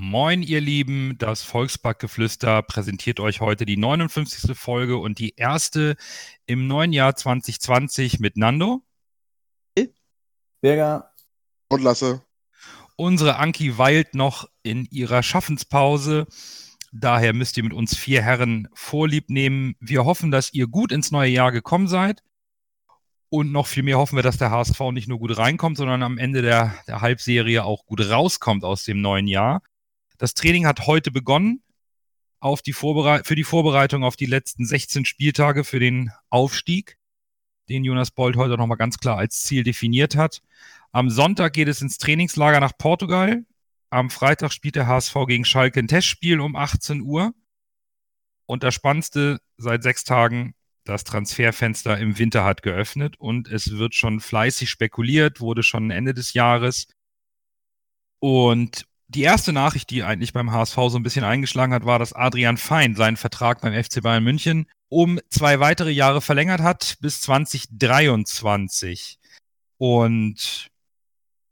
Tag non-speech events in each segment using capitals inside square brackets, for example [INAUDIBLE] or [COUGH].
Moin, ihr Lieben, das Volksparkgeflüster präsentiert euch heute die 59. Folge und die erste im neuen Jahr 2020 mit Nando. Berger. Und Lasse. Unsere Anki weilt noch in ihrer Schaffenspause. Daher müsst ihr mit uns vier Herren Vorlieb nehmen. Wir hoffen, dass ihr gut ins neue Jahr gekommen seid. Und noch viel mehr hoffen wir, dass der HSV nicht nur gut reinkommt, sondern am Ende der, der Halbserie auch gut rauskommt aus dem neuen Jahr. Das Training hat heute begonnen auf die für die Vorbereitung auf die letzten 16 Spieltage für den Aufstieg, den Jonas Bold heute nochmal ganz klar als Ziel definiert hat. Am Sonntag geht es ins Trainingslager nach Portugal. Am Freitag spielt der HSV gegen Schalke ein Testspiel um 18 Uhr. Und das Spannendste seit sechs Tagen, das Transferfenster im Winter hat geöffnet und es wird schon fleißig spekuliert, wurde schon Ende des Jahres. Und die erste Nachricht, die eigentlich beim HSV so ein bisschen eingeschlagen hat, war, dass Adrian Fein seinen Vertrag beim FC Bayern München um zwei weitere Jahre verlängert hat bis 2023. Und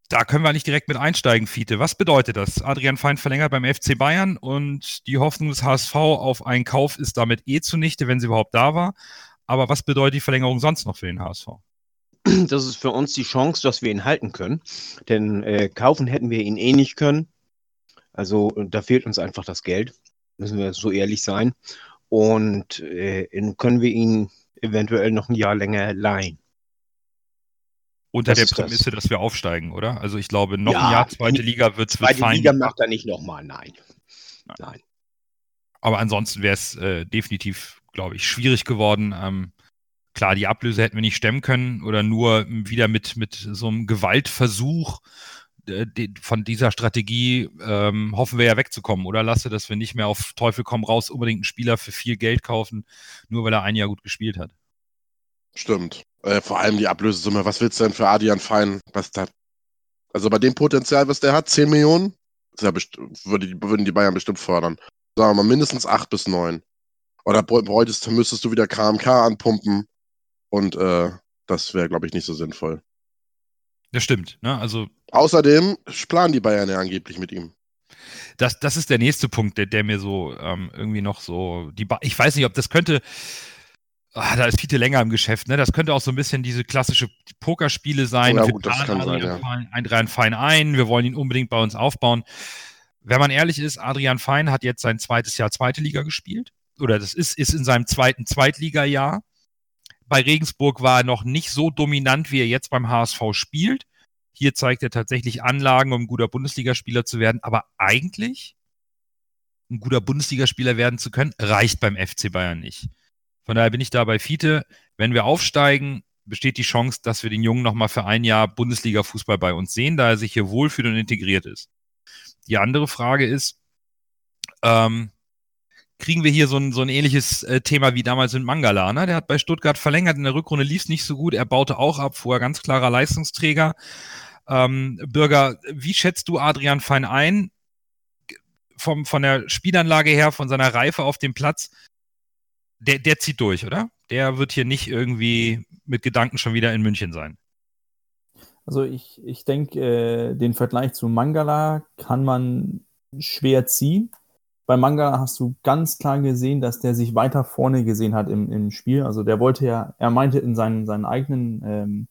da können wir nicht direkt mit einsteigen, Fiete. Was bedeutet das? Adrian Fein verlängert beim FC Bayern und die Hoffnung des HSV auf einen Kauf ist damit eh zunichte, wenn sie überhaupt da war. Aber was bedeutet die Verlängerung sonst noch für den HSV? Das ist für uns die Chance, dass wir ihn halten können. Denn äh, kaufen hätten wir ihn eh nicht können. Also da fehlt uns einfach das Geld, müssen wir so ehrlich sein. Und äh, können wir ihn eventuell noch ein Jahr länger leihen. Unter das der Prämisse, das. dass wir aufsteigen, oder? Also ich glaube, noch ja, ein Jahr zweite Liga wird es Zweite fein Liga macht er nicht nochmal, nein. nein. nein. Aber ansonsten wäre es äh, definitiv, glaube ich, schwierig geworden. Ähm, klar, die Ablöse hätten wir nicht stemmen können oder nur wieder mit, mit so einem Gewaltversuch von dieser Strategie ähm, hoffen wir ja wegzukommen, oder Lasse, dass wir nicht mehr auf Teufel komm raus unbedingt einen Spieler für viel Geld kaufen, nur weil er ein Jahr gut gespielt hat. Stimmt. Äh, vor allem die Ablösesumme. Was willst du denn für Adrian Fein? Was da, also bei dem Potenzial, was der hat, 10 Millionen, ja würde, würden die Bayern bestimmt fördern. Sagen wir mal mindestens 8 bis 9. Oder bräuchtest, müsstest du wieder KMK anpumpen und äh, das wäre, glaube ich, nicht so sinnvoll. Das stimmt. Ne? Also, Außerdem planen die Bayern ja angeblich mit ihm. Das, das ist der nächste Punkt, der, der mir so ähm, irgendwie noch so. Die ba ich weiß nicht, ob das könnte. Ah, da ist Fiete länger im Geschäft, ne? Das könnte auch so ein bisschen diese klassische Pokerspiele sein. Ja, gut, das kann sein, ja. Adrian Fein ein, wir wollen ihn unbedingt bei uns aufbauen. Wenn man ehrlich ist, Adrian Fein hat jetzt sein zweites Jahr zweite Liga gespielt. Oder das ist, ist in seinem zweiten Zweitliga-Jahr. Bei Regensburg war er noch nicht so dominant, wie er jetzt beim HSV spielt. Hier zeigt er tatsächlich Anlagen, um ein guter Bundesligaspieler zu werden. Aber eigentlich, ein guter Bundesligaspieler werden zu können, reicht beim FC Bayern nicht. Von daher bin ich da bei Fiete. Wenn wir aufsteigen, besteht die Chance, dass wir den Jungen nochmal für ein Jahr Bundesliga-Fußball bei uns sehen, da er sich hier wohlfühlt und integriert ist. Die andere Frage ist, ähm, kriegen wir hier so ein, so ein ähnliches äh, Thema wie damals in Mangala. Ne? Der hat bei Stuttgart verlängert, in der Rückrunde lief es nicht so gut, er baute auch ab, vorher ganz klarer Leistungsträger. Ähm, Bürger, wie schätzt du Adrian Fein ein? Vom, von der Spielanlage her, von seiner Reife auf dem Platz, der, der zieht durch, oder? Der wird hier nicht irgendwie mit Gedanken schon wieder in München sein. Also ich, ich denke, äh, den Vergleich zu Mangala kann man schwer ziehen bei Manga hast du ganz klar gesehen, dass der sich weiter vorne gesehen hat im, im Spiel. Also der wollte ja, er meinte in seinen, seinen eigenen, ähm,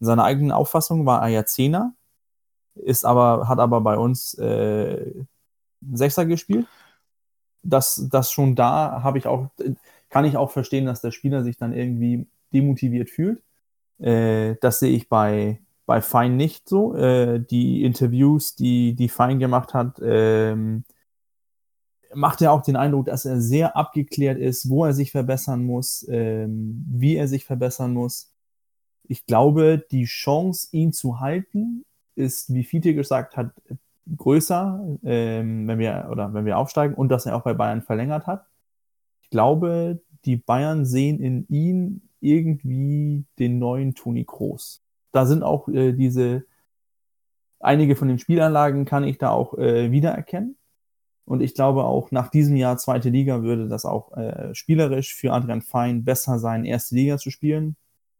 in seiner eigenen Auffassung war er ja Zehner, ist aber, hat aber bei uns äh, Sechser gespielt. Das, das schon da habe ich auch, kann ich auch verstehen, dass der Spieler sich dann irgendwie demotiviert fühlt. Äh, das sehe ich bei, bei Fein nicht so. Äh, die Interviews, die, die Fein gemacht hat, ähm, macht er auch den Eindruck, dass er sehr abgeklärt ist, wo er sich verbessern muss, ähm, wie er sich verbessern muss. Ich glaube, die Chance, ihn zu halten, ist, wie Fiete gesagt hat, größer, ähm, wenn wir oder wenn wir aufsteigen und dass er auch bei Bayern verlängert hat. Ich glaube, die Bayern sehen in ihn irgendwie den neuen Toni Kroos. Da sind auch äh, diese, einige von den Spielanlagen kann ich da auch äh, wiedererkennen. Und ich glaube auch nach diesem Jahr zweite Liga würde das auch äh, spielerisch für Adrian Fein besser sein, erste Liga zu spielen.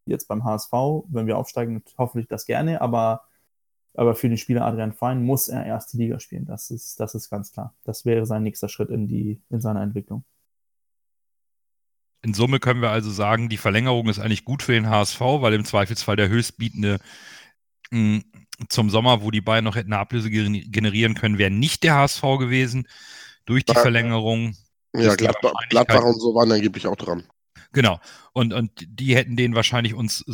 Jetzt beim HSV, wenn wir aufsteigen, hoffentlich das gerne, aber, aber für den Spieler Adrian Fein muss er erste Liga spielen. Das ist, das ist ganz klar. Das wäre sein nächster Schritt in, die, in seiner Entwicklung. In Summe können wir also sagen, die Verlängerung ist eigentlich gut für den HSV, weil im Zweifelsfall der Höchstbietende mh, zum Sommer, wo die Bayern noch hätten eine Ablöse generieren können, wäre nicht der HSV gewesen. Durch die ja, Verlängerung. Ja, Gladbach, Gladbach und so waren angeblich auch dran. Genau. Und, und die hätten den wahrscheinlich uns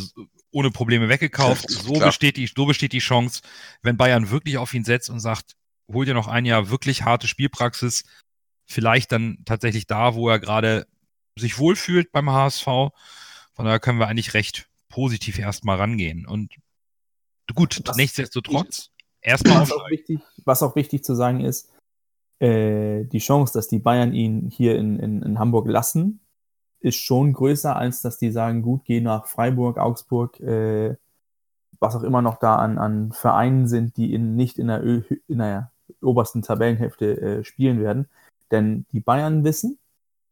ohne Probleme weggekauft. So besteht, die, so besteht die Chance, wenn Bayern wirklich auf ihn setzt und sagt, hol dir noch ein Jahr wirklich harte Spielpraxis, vielleicht dann tatsächlich da, wo er gerade sich wohlfühlt beim HSV. Von daher können wir eigentlich recht positiv erstmal rangehen. Und gut, was, nichtsdestotrotz, erstmal. Was auch, wichtig, was auch wichtig zu sagen ist, äh, die Chance, dass die Bayern ihn hier in, in, in Hamburg lassen, ist schon größer, als dass die sagen, gut, geh nach Freiburg, Augsburg, äh, was auch immer noch da an, an Vereinen sind, die in, nicht in der, Ö in der obersten Tabellenhälfte äh, spielen werden. Denn die Bayern wissen,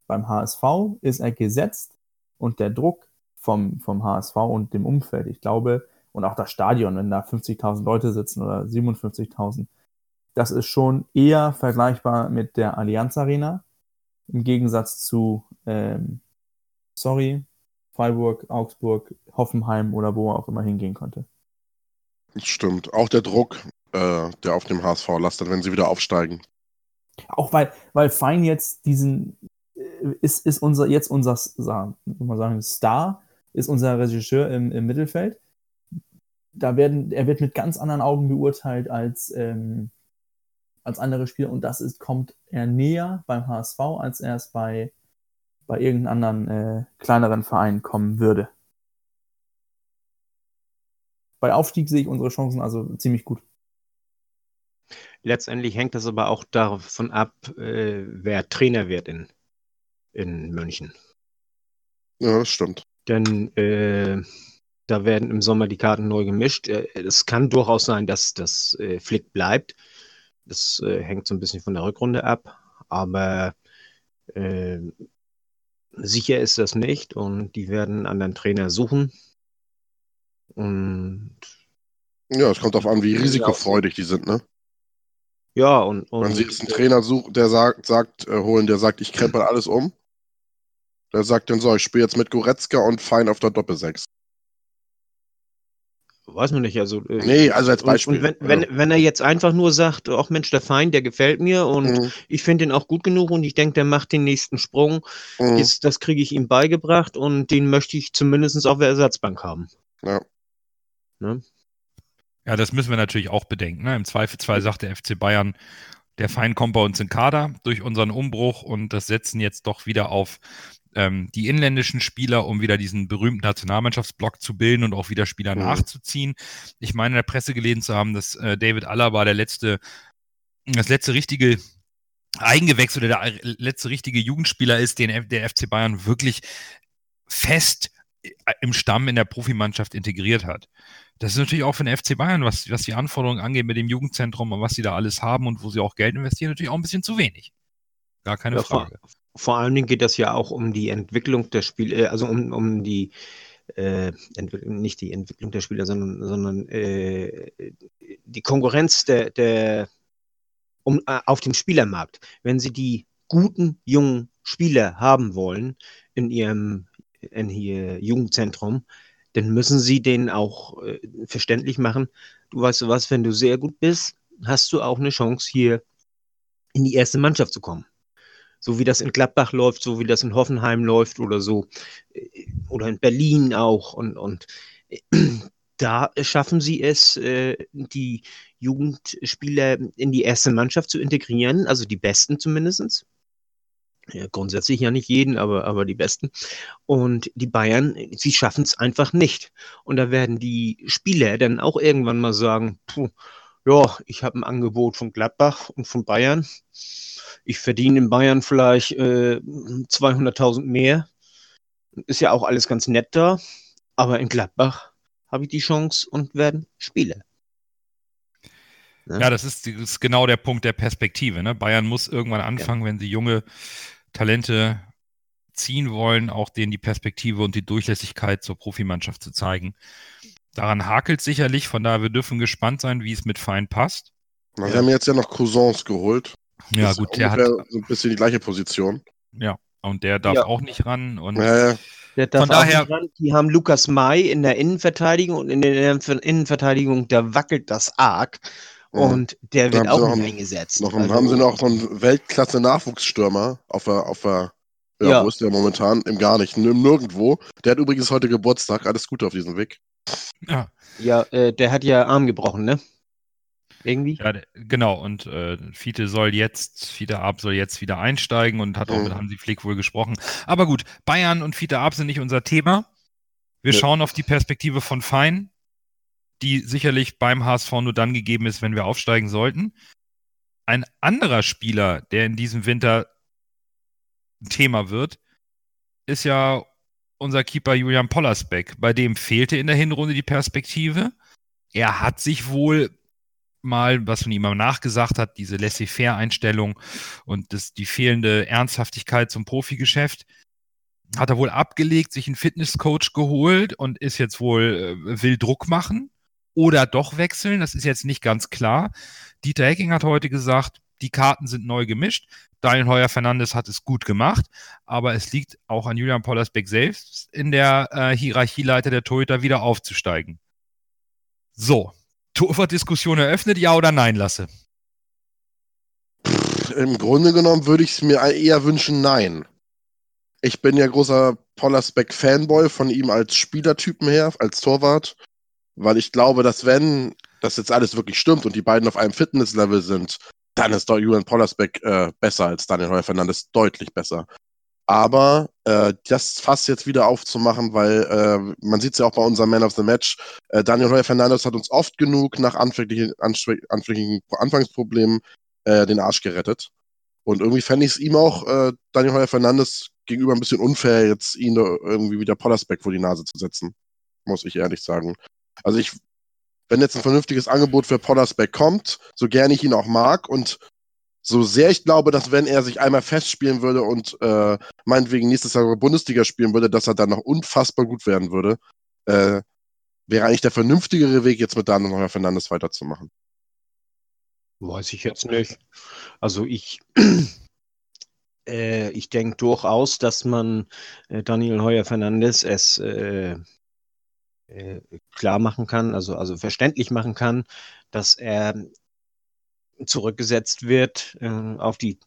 beim HSV ist er gesetzt und der Druck vom, vom HSV und dem Umfeld, ich glaube, und auch das Stadion, wenn da 50.000 Leute sitzen oder 57.000, das ist schon eher vergleichbar mit der Allianz Arena im Gegensatz zu, ähm, sorry, Freiburg, Augsburg, Hoffenheim oder wo er auch immer hingehen konnte. Stimmt. Auch der Druck, äh, der auf dem HSV lastet, wenn sie wieder aufsteigen. Auch weil, weil Fein jetzt diesen, äh, ist, ist unser, jetzt unser, sagen, sagen, Star, ist unser Regisseur im, im Mittelfeld da werden, er wird mit ganz anderen Augen beurteilt als, ähm, als andere Spieler und das ist, kommt er näher beim HSV, als er es bei, bei irgendeinem anderen äh, kleineren Verein kommen würde. Bei Aufstieg sehe ich unsere Chancen also ziemlich gut. Letztendlich hängt das aber auch davon ab, äh, wer Trainer wird in, in München. Ja, das stimmt. Denn äh, da werden im Sommer die Karten neu gemischt. Äh, es kann durchaus sein, dass das äh, Flick bleibt. Das äh, hängt so ein bisschen von der Rückrunde ab. Aber äh, sicher ist das nicht und die werden einen anderen Trainer suchen. Und ja, es kommt darauf an, wie risikofreudig die sind, ne? Ja, und, und Wenn sie jetzt einen Trainer suchen, der sagt, sagt äh, holen, der sagt, ich krempel alles um, der sagt dann so, ich spiele jetzt mit Goretzka und Fein auf der Doppelsechs. Weiß man nicht, also. Äh, nee, also als Beispiel. Und, und wenn, wenn, wenn er jetzt einfach nur sagt, ach Mensch, der Feind, der gefällt mir und mhm. ich finde ihn auch gut genug und ich denke, der macht den nächsten Sprung, mhm. jetzt, das kriege ich ihm beigebracht und den möchte ich zumindest auf der Ersatzbank haben. Ja. Ne? Ja, das müssen wir natürlich auch bedenken. Ne? Im Zweifelsfall sagt der FC Bayern, der Feind kommt bei uns in Kader durch unseren Umbruch und das setzen jetzt doch wieder auf ähm, die inländischen Spieler, um wieder diesen berühmten Nationalmannschaftsblock zu bilden und auch wieder Spieler mhm. nachzuziehen. Ich meine, in der Presse gelesen zu haben, dass äh, David Alaba der letzte, das letzte richtige Eigengewächs oder der letzte richtige Jugendspieler ist, den der FC Bayern wirklich fest äh, im Stamm in der Profimannschaft integriert hat. Das ist natürlich auch für den FC Bayern, was, was die Anforderungen angeht mit dem Jugendzentrum und was sie da alles haben und wo sie auch Geld investieren, natürlich auch ein bisschen zu wenig. Gar keine ja, Frage. Vor, vor allen Dingen geht das ja auch um die Entwicklung der Spiele, äh, also um, um die äh, nicht die Entwicklung der Spieler, sondern, sondern äh, die Konkurrenz der, der um, äh, auf dem Spielermarkt. Wenn Sie die guten jungen Spieler haben wollen in Ihrem in Ihr Jugendzentrum, dann müssen Sie denen auch äh, verständlich machen, du weißt du was, wenn du sehr gut bist, hast du auch eine Chance hier in die erste Mannschaft zu kommen so wie das in Gladbach läuft, so wie das in Hoffenheim läuft oder so, äh, oder in Berlin auch. Und, und äh, da schaffen sie es, äh, die Jugendspieler in die erste Mannschaft zu integrieren, also die Besten zumindest. Ja, grundsätzlich ja nicht jeden, aber, aber die Besten. Und die Bayern, sie schaffen es einfach nicht. Und da werden die Spieler dann auch irgendwann mal sagen, puh, ja, ich habe ein Angebot von Gladbach und von Bayern ich verdiene in Bayern vielleicht äh, 200.000 mehr Ist ja auch alles ganz nett da. Aber in Gladbach habe ich die Chance und werden Spieler. Ja, das ist, das ist genau der Punkt der Perspektive. Ne? Bayern muss irgendwann anfangen, ja. wenn sie junge Talente ziehen wollen, auch denen die Perspektive und die Durchlässigkeit zur Profimannschaft zu zeigen. Daran hakelt sicherlich, von daher wir dürfen gespannt sein, wie es mit Fein passt. Na, ja. Wir haben jetzt ja noch Cousins geholt. Ja, das gut, der hat so ein bisschen die gleiche Position. Ja, und der darf ja. auch nicht ran. Und ja, der darf von daher, ran. Die haben Lukas May in der Innenverteidigung und in der Innenverteidigung, da wackelt das arg. Und der wird auch nicht eingesetzt. Noch, also, haben sie noch so einen Weltklasse-Nachwuchsstürmer auf der, auf der ja, ja, wo ist der momentan? Im Gar nicht, nirgendwo. Der hat übrigens heute Geburtstag. Alles Gute auf diesem Weg. Ja, ja äh, der hat ja Arm gebrochen, ne? Irgendwie? Ja, genau. Und äh, Fiete soll jetzt, Fiete Ab soll jetzt wieder einsteigen und hat auch mhm. mit Hansi Flick wohl gesprochen. Aber gut, Bayern und Fiete Ab sind nicht unser Thema. Wir ja. schauen auf die Perspektive von Fein, die sicherlich beim HSV nur dann gegeben ist, wenn wir aufsteigen sollten. Ein anderer Spieler, der in diesem Winter Thema wird, ist ja unser Keeper Julian Pollersbeck. Bei dem fehlte in der Hinrunde die Perspektive. Er hat sich wohl mal, was man ihm mal nachgesagt hat, diese Laissez-faire-Einstellung und das, die fehlende Ernsthaftigkeit zum Profigeschäft, hat er wohl abgelegt, sich einen Fitnesscoach geholt und ist jetzt wohl, äh, will Druck machen oder doch wechseln. Das ist jetzt nicht ganz klar. Dieter Hecking hat heute gesagt, die Karten sind neu gemischt. Daniel Heuer Fernandes hat es gut gemacht, aber es liegt auch an Julian Pollersbeck selbst in der äh, Hierarchieleiter der Torhüter wieder aufzusteigen. So, Torwart-Diskussion eröffnet, ja oder nein, Lasse? Im Grunde genommen würde ich es mir eher wünschen, nein. Ich bin ja großer Pollersbeck-Fanboy von ihm als Spielertypen her, als Torwart, weil ich glaube, dass wenn das jetzt alles wirklich stimmt und die beiden auf einem Fitnesslevel sind, dann ist Julian Pollersbeck äh, besser als Daniel Heuer Fernandes, deutlich besser. Aber äh, das fast jetzt wieder aufzumachen, weil äh, man sieht es ja auch bei unserem Man of the Match, äh, Daniel Heuer Fernandes hat uns oft genug nach anfänglichen, anfänglichen Anfangsproblemen äh, den Arsch gerettet. Und irgendwie fände ich es ihm auch, äh, Daniel Heuer Fernandes gegenüber ein bisschen unfair, jetzt ihn irgendwie wieder Pollersbeck vor die Nase zu setzen. Muss ich ehrlich sagen. Also ich wenn jetzt ein vernünftiges Angebot für Pollersbeck kommt, so gerne ich ihn auch mag und so sehr ich glaube, dass wenn er sich einmal festspielen würde und äh, meinetwegen nächstes Jahr Bundesliga spielen würde, dass er dann noch unfassbar gut werden würde, äh, wäre eigentlich der vernünftigere Weg, jetzt mit Daniel Heuer Fernandes weiterzumachen. Weiß ich jetzt nicht. Also ich, äh, ich denke durchaus, dass man äh, Daniel Heuer Fernandes es äh, klar machen kann, also, also verständlich machen kann, dass er zurückgesetzt wird äh, auf die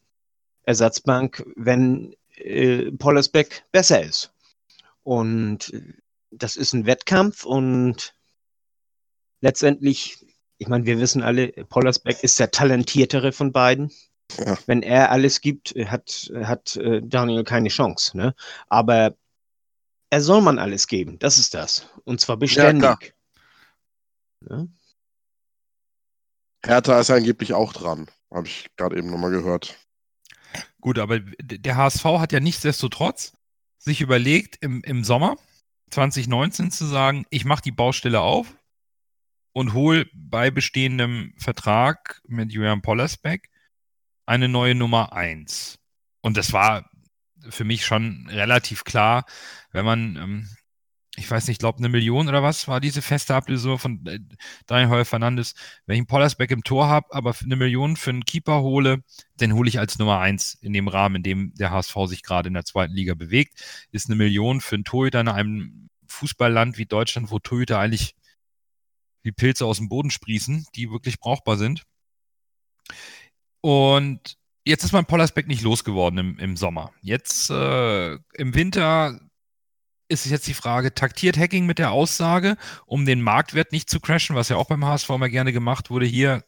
Ersatzbank, wenn äh, Pollersbeck besser ist. Und das ist ein Wettkampf und letztendlich, ich meine, wir wissen alle, Pollersbeck ist der talentiertere von beiden. Ja. Wenn er alles gibt, hat, hat äh, Daniel keine Chance. Ne? Aber er soll man alles geben, das ist das. Und zwar beständig. Ja, ja? Hertha ist angeblich auch dran, habe ich gerade eben nochmal gehört. Gut, aber der HSV hat ja nichtsdestotrotz sich überlegt, im, im Sommer 2019 zu sagen, ich mache die Baustelle auf und hole bei bestehendem Vertrag mit Julian Pollersbeck eine neue Nummer 1. Und das war für mich schon relativ klar, wenn man, ähm, ich weiß nicht, ich glaube, eine Million oder was war diese feste Ablösung von äh, Daniel Heuer Fernandes. Wenn ich einen Pollersbeck im Tor habe, aber eine Million für einen Keeper hole, dann hole ich als Nummer eins in dem Rahmen, in dem der HSV sich gerade in der zweiten Liga bewegt. Ist eine Million für einen Torhüter in einem Fußballland wie Deutschland, wo Torhüter eigentlich wie Pilze aus dem Boden sprießen, die wirklich brauchbar sind. Und jetzt ist mein Pollersbeck nicht losgeworden im, im Sommer. Jetzt äh, im Winter ist es jetzt die Frage, taktiert Hacking mit der Aussage, um den Marktwert nicht zu crashen, was ja auch beim HSV mal gerne gemacht wurde, hier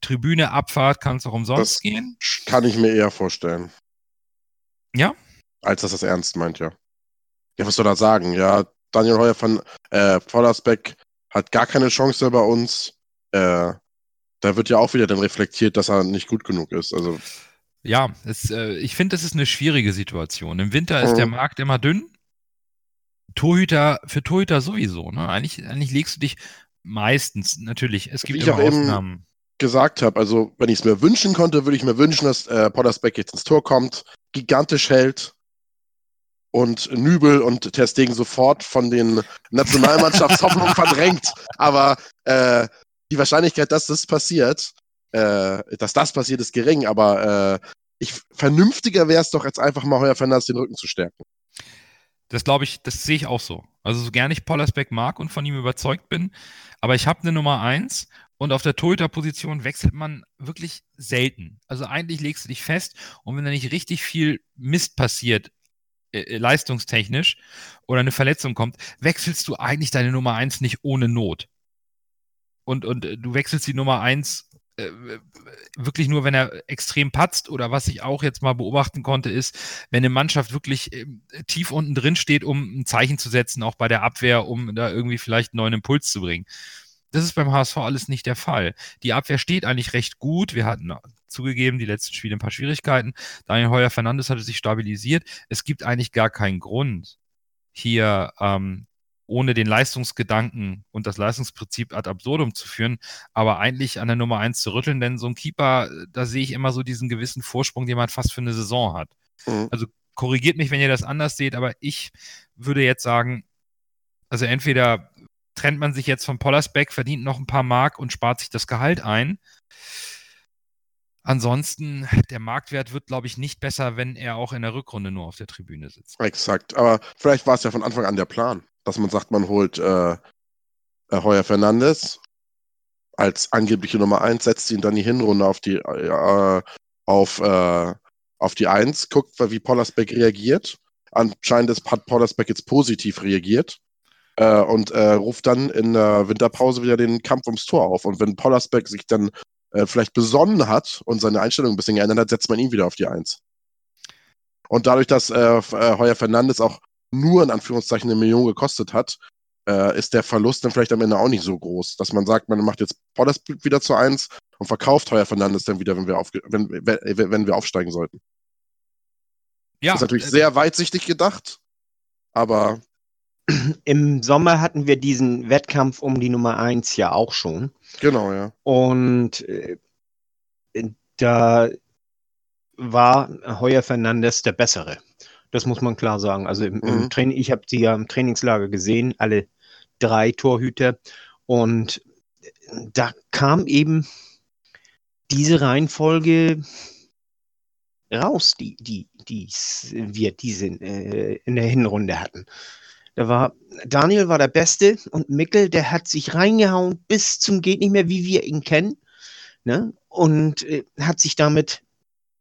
Tribüne, Abfahrt, kann es auch umsonst das gehen? Kann ich mir eher vorstellen. Ja? Als dass das ernst meint, ja. Ja, was soll er sagen? Ja, Daniel Heuer von äh, Vollersbeck hat gar keine Chance bei uns. Äh, da wird ja auch wieder dann reflektiert, dass er nicht gut genug ist. Also ja, es, äh, ich finde, das ist eine schwierige Situation. Im Winter ist mhm. der Markt immer dünn. Torhüter, für Torhüter sowieso. Ne? Eigentlich, eigentlich legst du dich meistens, natürlich, es gibt Wie ich immer auch eben Ausnahmen. gesagt habe, also wenn ich es mir wünschen konnte, würde ich mir wünschen, dass äh, Pottersbeck jetzt ins Tor kommt, gigantisch hält und Nübel und Ter Stegen sofort von den Nationalmannschaftshoffnungen [LAUGHS] verdrängt. Aber äh, die Wahrscheinlichkeit, dass das passiert, äh, dass das passiert, ist gering. Aber äh, ich, vernünftiger wäre es doch jetzt einfach mal Heuer Fernandes den Rücken zu stärken. Das glaube ich, das sehe ich auch so. Also so gerne ich Pollersbeck mag und von ihm überzeugt bin, aber ich habe eine Nummer eins und auf der Torhüter-Position wechselt man wirklich selten. Also eigentlich legst du dich fest und wenn da nicht richtig viel Mist passiert, äh, äh, leistungstechnisch oder eine Verletzung kommt, wechselst du eigentlich deine Nummer eins nicht ohne Not. Und, und äh, du wechselst die Nummer eins äh, wirklich nur, wenn er extrem patzt oder was ich auch jetzt mal beobachten konnte, ist, wenn eine Mannschaft wirklich äh, tief unten drin steht, um ein Zeichen zu setzen, auch bei der Abwehr, um da irgendwie vielleicht einen neuen Impuls zu bringen. Das ist beim HSV alles nicht der Fall. Die Abwehr steht eigentlich recht gut. Wir hatten zugegeben die letzten Spiele ein paar Schwierigkeiten. Daniel Heuer Fernandes hatte sich stabilisiert. Es gibt eigentlich gar keinen Grund, hier ähm, ohne den Leistungsgedanken und das Leistungsprinzip ad absurdum zu führen, aber eigentlich an der Nummer eins zu rütteln, denn so ein Keeper, da sehe ich immer so diesen gewissen Vorsprung, den man fast für eine Saison hat. Mhm. Also korrigiert mich, wenn ihr das anders seht, aber ich würde jetzt sagen, also entweder trennt man sich jetzt von Pollersbeck, verdient noch ein paar Mark und spart sich das Gehalt ein. Ansonsten, der Marktwert wird, glaube ich, nicht besser, wenn er auch in der Rückrunde nur auf der Tribüne sitzt. Exakt. Aber vielleicht war es ja von Anfang an der Plan, dass man sagt, man holt äh, äh, Heuer Fernandes als angebliche Nummer 1, setzt ihn dann die Hinrunde auf die äh, auf, äh, auf die 1, guckt, wie Pollersbeck reagiert. Anscheinend hat Pollersbeck jetzt positiv reagiert äh, und äh, ruft dann in der Winterpause wieder den Kampf ums Tor auf. Und wenn Pollersbeck sich dann äh, vielleicht besonnen hat und seine Einstellung ein bisschen geändert hat, setzt man ihn wieder auf die Eins. Und dadurch, dass äh, äh, Heuer Fernandes auch nur in Anführungszeichen eine Million gekostet hat, äh, ist der Verlust dann vielleicht am Ende auch nicht so groß, dass man sagt, man macht jetzt Pollersbeck wieder zu Eins und verkauft Heuer Fernandes dann wieder, wenn wir, aufge wenn, wenn, wenn wir aufsteigen sollten. Ja, das ist natürlich äh, sehr weitsichtig gedacht, aber Im Sommer hatten wir diesen Wettkampf um die Nummer 1 ja auch schon. genau, ja. Und äh, da war Heuer Fernandes der Bessere. Das muss man klar sagen. Also im, im Mhm. Training, ich habe sie ja im Trainingslager gesehen, alle drei Torhüter. Und da kam eben diese Reihenfolge raus, die, die, die wir diese äh, in der Hinrunde hatten. Da war Daniel war der Beste und Mickel, der hat sich reingehauen bis zum geht nicht mehr, wie wir ihn kennen, ne? Und äh, hat sich damit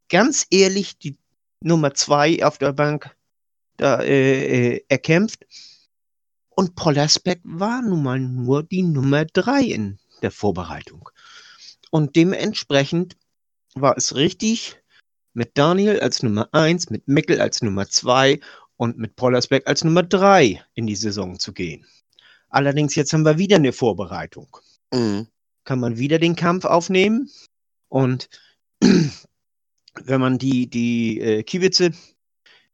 ganz ehrlich die Nummer zwei auf der Bank da äh, äh, erkämpft. Und Pollersbeck war nun mal nur die Nummer drei in der Vorbereitung. Und dementsprechend war es richtig, mit Daniel als Nummer eins, mit Mickel als Nummer zwei und mit Pollersbeck als Nummer drei in die Saison zu gehen. Allerdings jetzt haben wir wieder eine Vorbereitung. Mhm. Kann man wieder den Kampf aufnehmen und [CLEARS THROAT] wenn man die, die äh, Kiewitze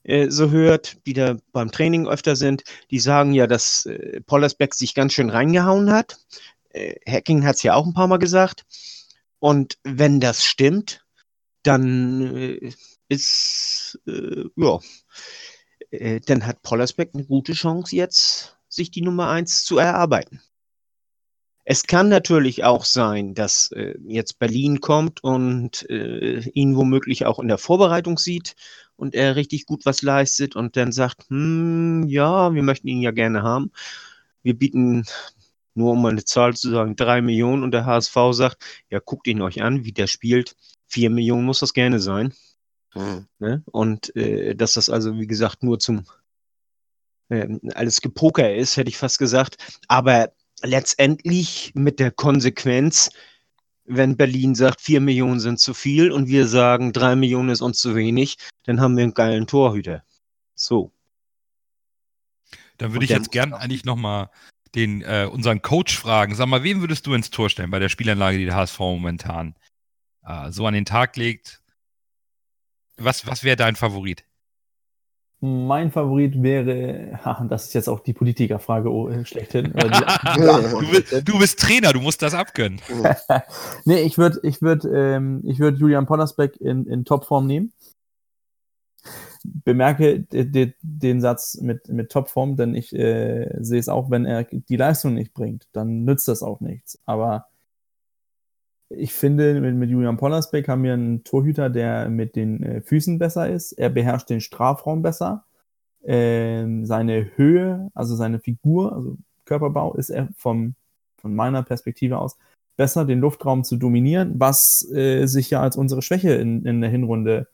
äh, so hört, die da beim Training öfter sind, die sagen ja, dass äh, Pollersbeck sich ganz schön reingehauen hat. Äh, Hacking hat es ja auch ein paar Mal gesagt. Und wenn das stimmt, dann äh, ist, äh, ja, äh, dann hat Pollersbeck eine gute Chance jetzt, sich die Nummer eins zu erarbeiten. Es kann natürlich auch sein, dass äh, jetzt Berlin kommt und äh, ihn womöglich auch in der Vorbereitung sieht und er richtig gut was leistet und dann sagt, hm, ja, wir möchten ihn ja gerne haben. Wir bieten nur um mal eine Zahl zu sagen, drei Millionen und der HSV sagt, ja, guckt ihn euch an, wie der spielt. Vier Millionen muss das gerne sein. Mhm. Ne? Und äh, dass das also, wie gesagt, nur zum äh, alles Gepoker ist, hätte ich fast gesagt. Aber letztendlich mit der Konsequenz, wenn Berlin sagt, vier Millionen sind zu viel und wir sagen, drei Millionen ist uns zu wenig, dann haben wir einen geilen Torhüter. So. Dann Und würde ich jetzt gern eigentlich nochmal den, äh, unseren Coach fragen. Sag mal, wen würdest du ins Tor stellen bei der Spielanlage, die der HSV momentan äh, so an den Tag legt? Was, was wäre dein Favorit? Mein Favorit wäre, [LAUGHS] ha, das ist jetzt auch die Politikerfrage oh, äh, schlechthin. oder die- [LAUGHS] Du, bist- du bist Trainer, du musst das abgönnen. [LAUGHS] nee, ich würde ich würd, ähm, ich würd Julian Pollersbeck in, in Topform nehmen. Bemerke de, de, den Satz mit, mit Topform, denn ich äh, sehe es auch, wenn er die Leistung nicht bringt, dann nützt das auch nichts. Aber ich finde, mit, mit Julian Pollersbeck haben wir einen Torhüter, der mit den äh, Füßen besser ist. Er beherrscht den Strafraum besser. Ähm, seine Höhe, also seine Figur, also Körperbau, ist er vom, von meiner Perspektive aus besser, den Luftraum zu dominieren, was äh, sich ja als unsere Schwäche in, in der Hinrunde